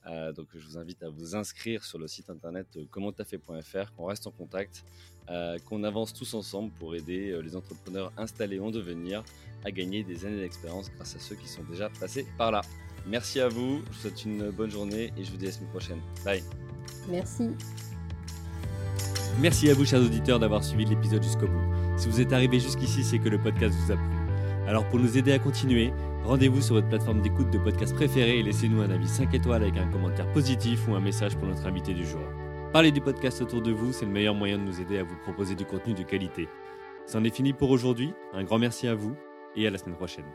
Euh, donc je vous invite à vous inscrire sur le site internet euh, commenttafait.fr, qu'on reste en contact, euh, qu'on avance tous ensemble pour aider les entrepreneurs installés en devenir à gagner des années d'expérience grâce à ceux qui sont déjà passés par là. Merci à vous, je vous souhaite une bonne journée et je vous dis à la semaine prochaine. Bye. Merci. Merci à vous, chers auditeurs, d'avoir suivi l'épisode jusqu'au bout. Si vous êtes arrivé jusqu'ici, c'est que le podcast vous a plu. Alors pour nous aider à continuer, rendez-vous sur votre plateforme d'écoute de podcast préférée et laissez-nous un avis 5 étoiles avec un commentaire positif ou un message pour notre invité du jour. Parlez du podcast autour de vous, c'est le meilleur moyen de nous aider à vous proposer du contenu de qualité. C'en est fini pour aujourd'hui, un grand merci à vous et à la semaine prochaine.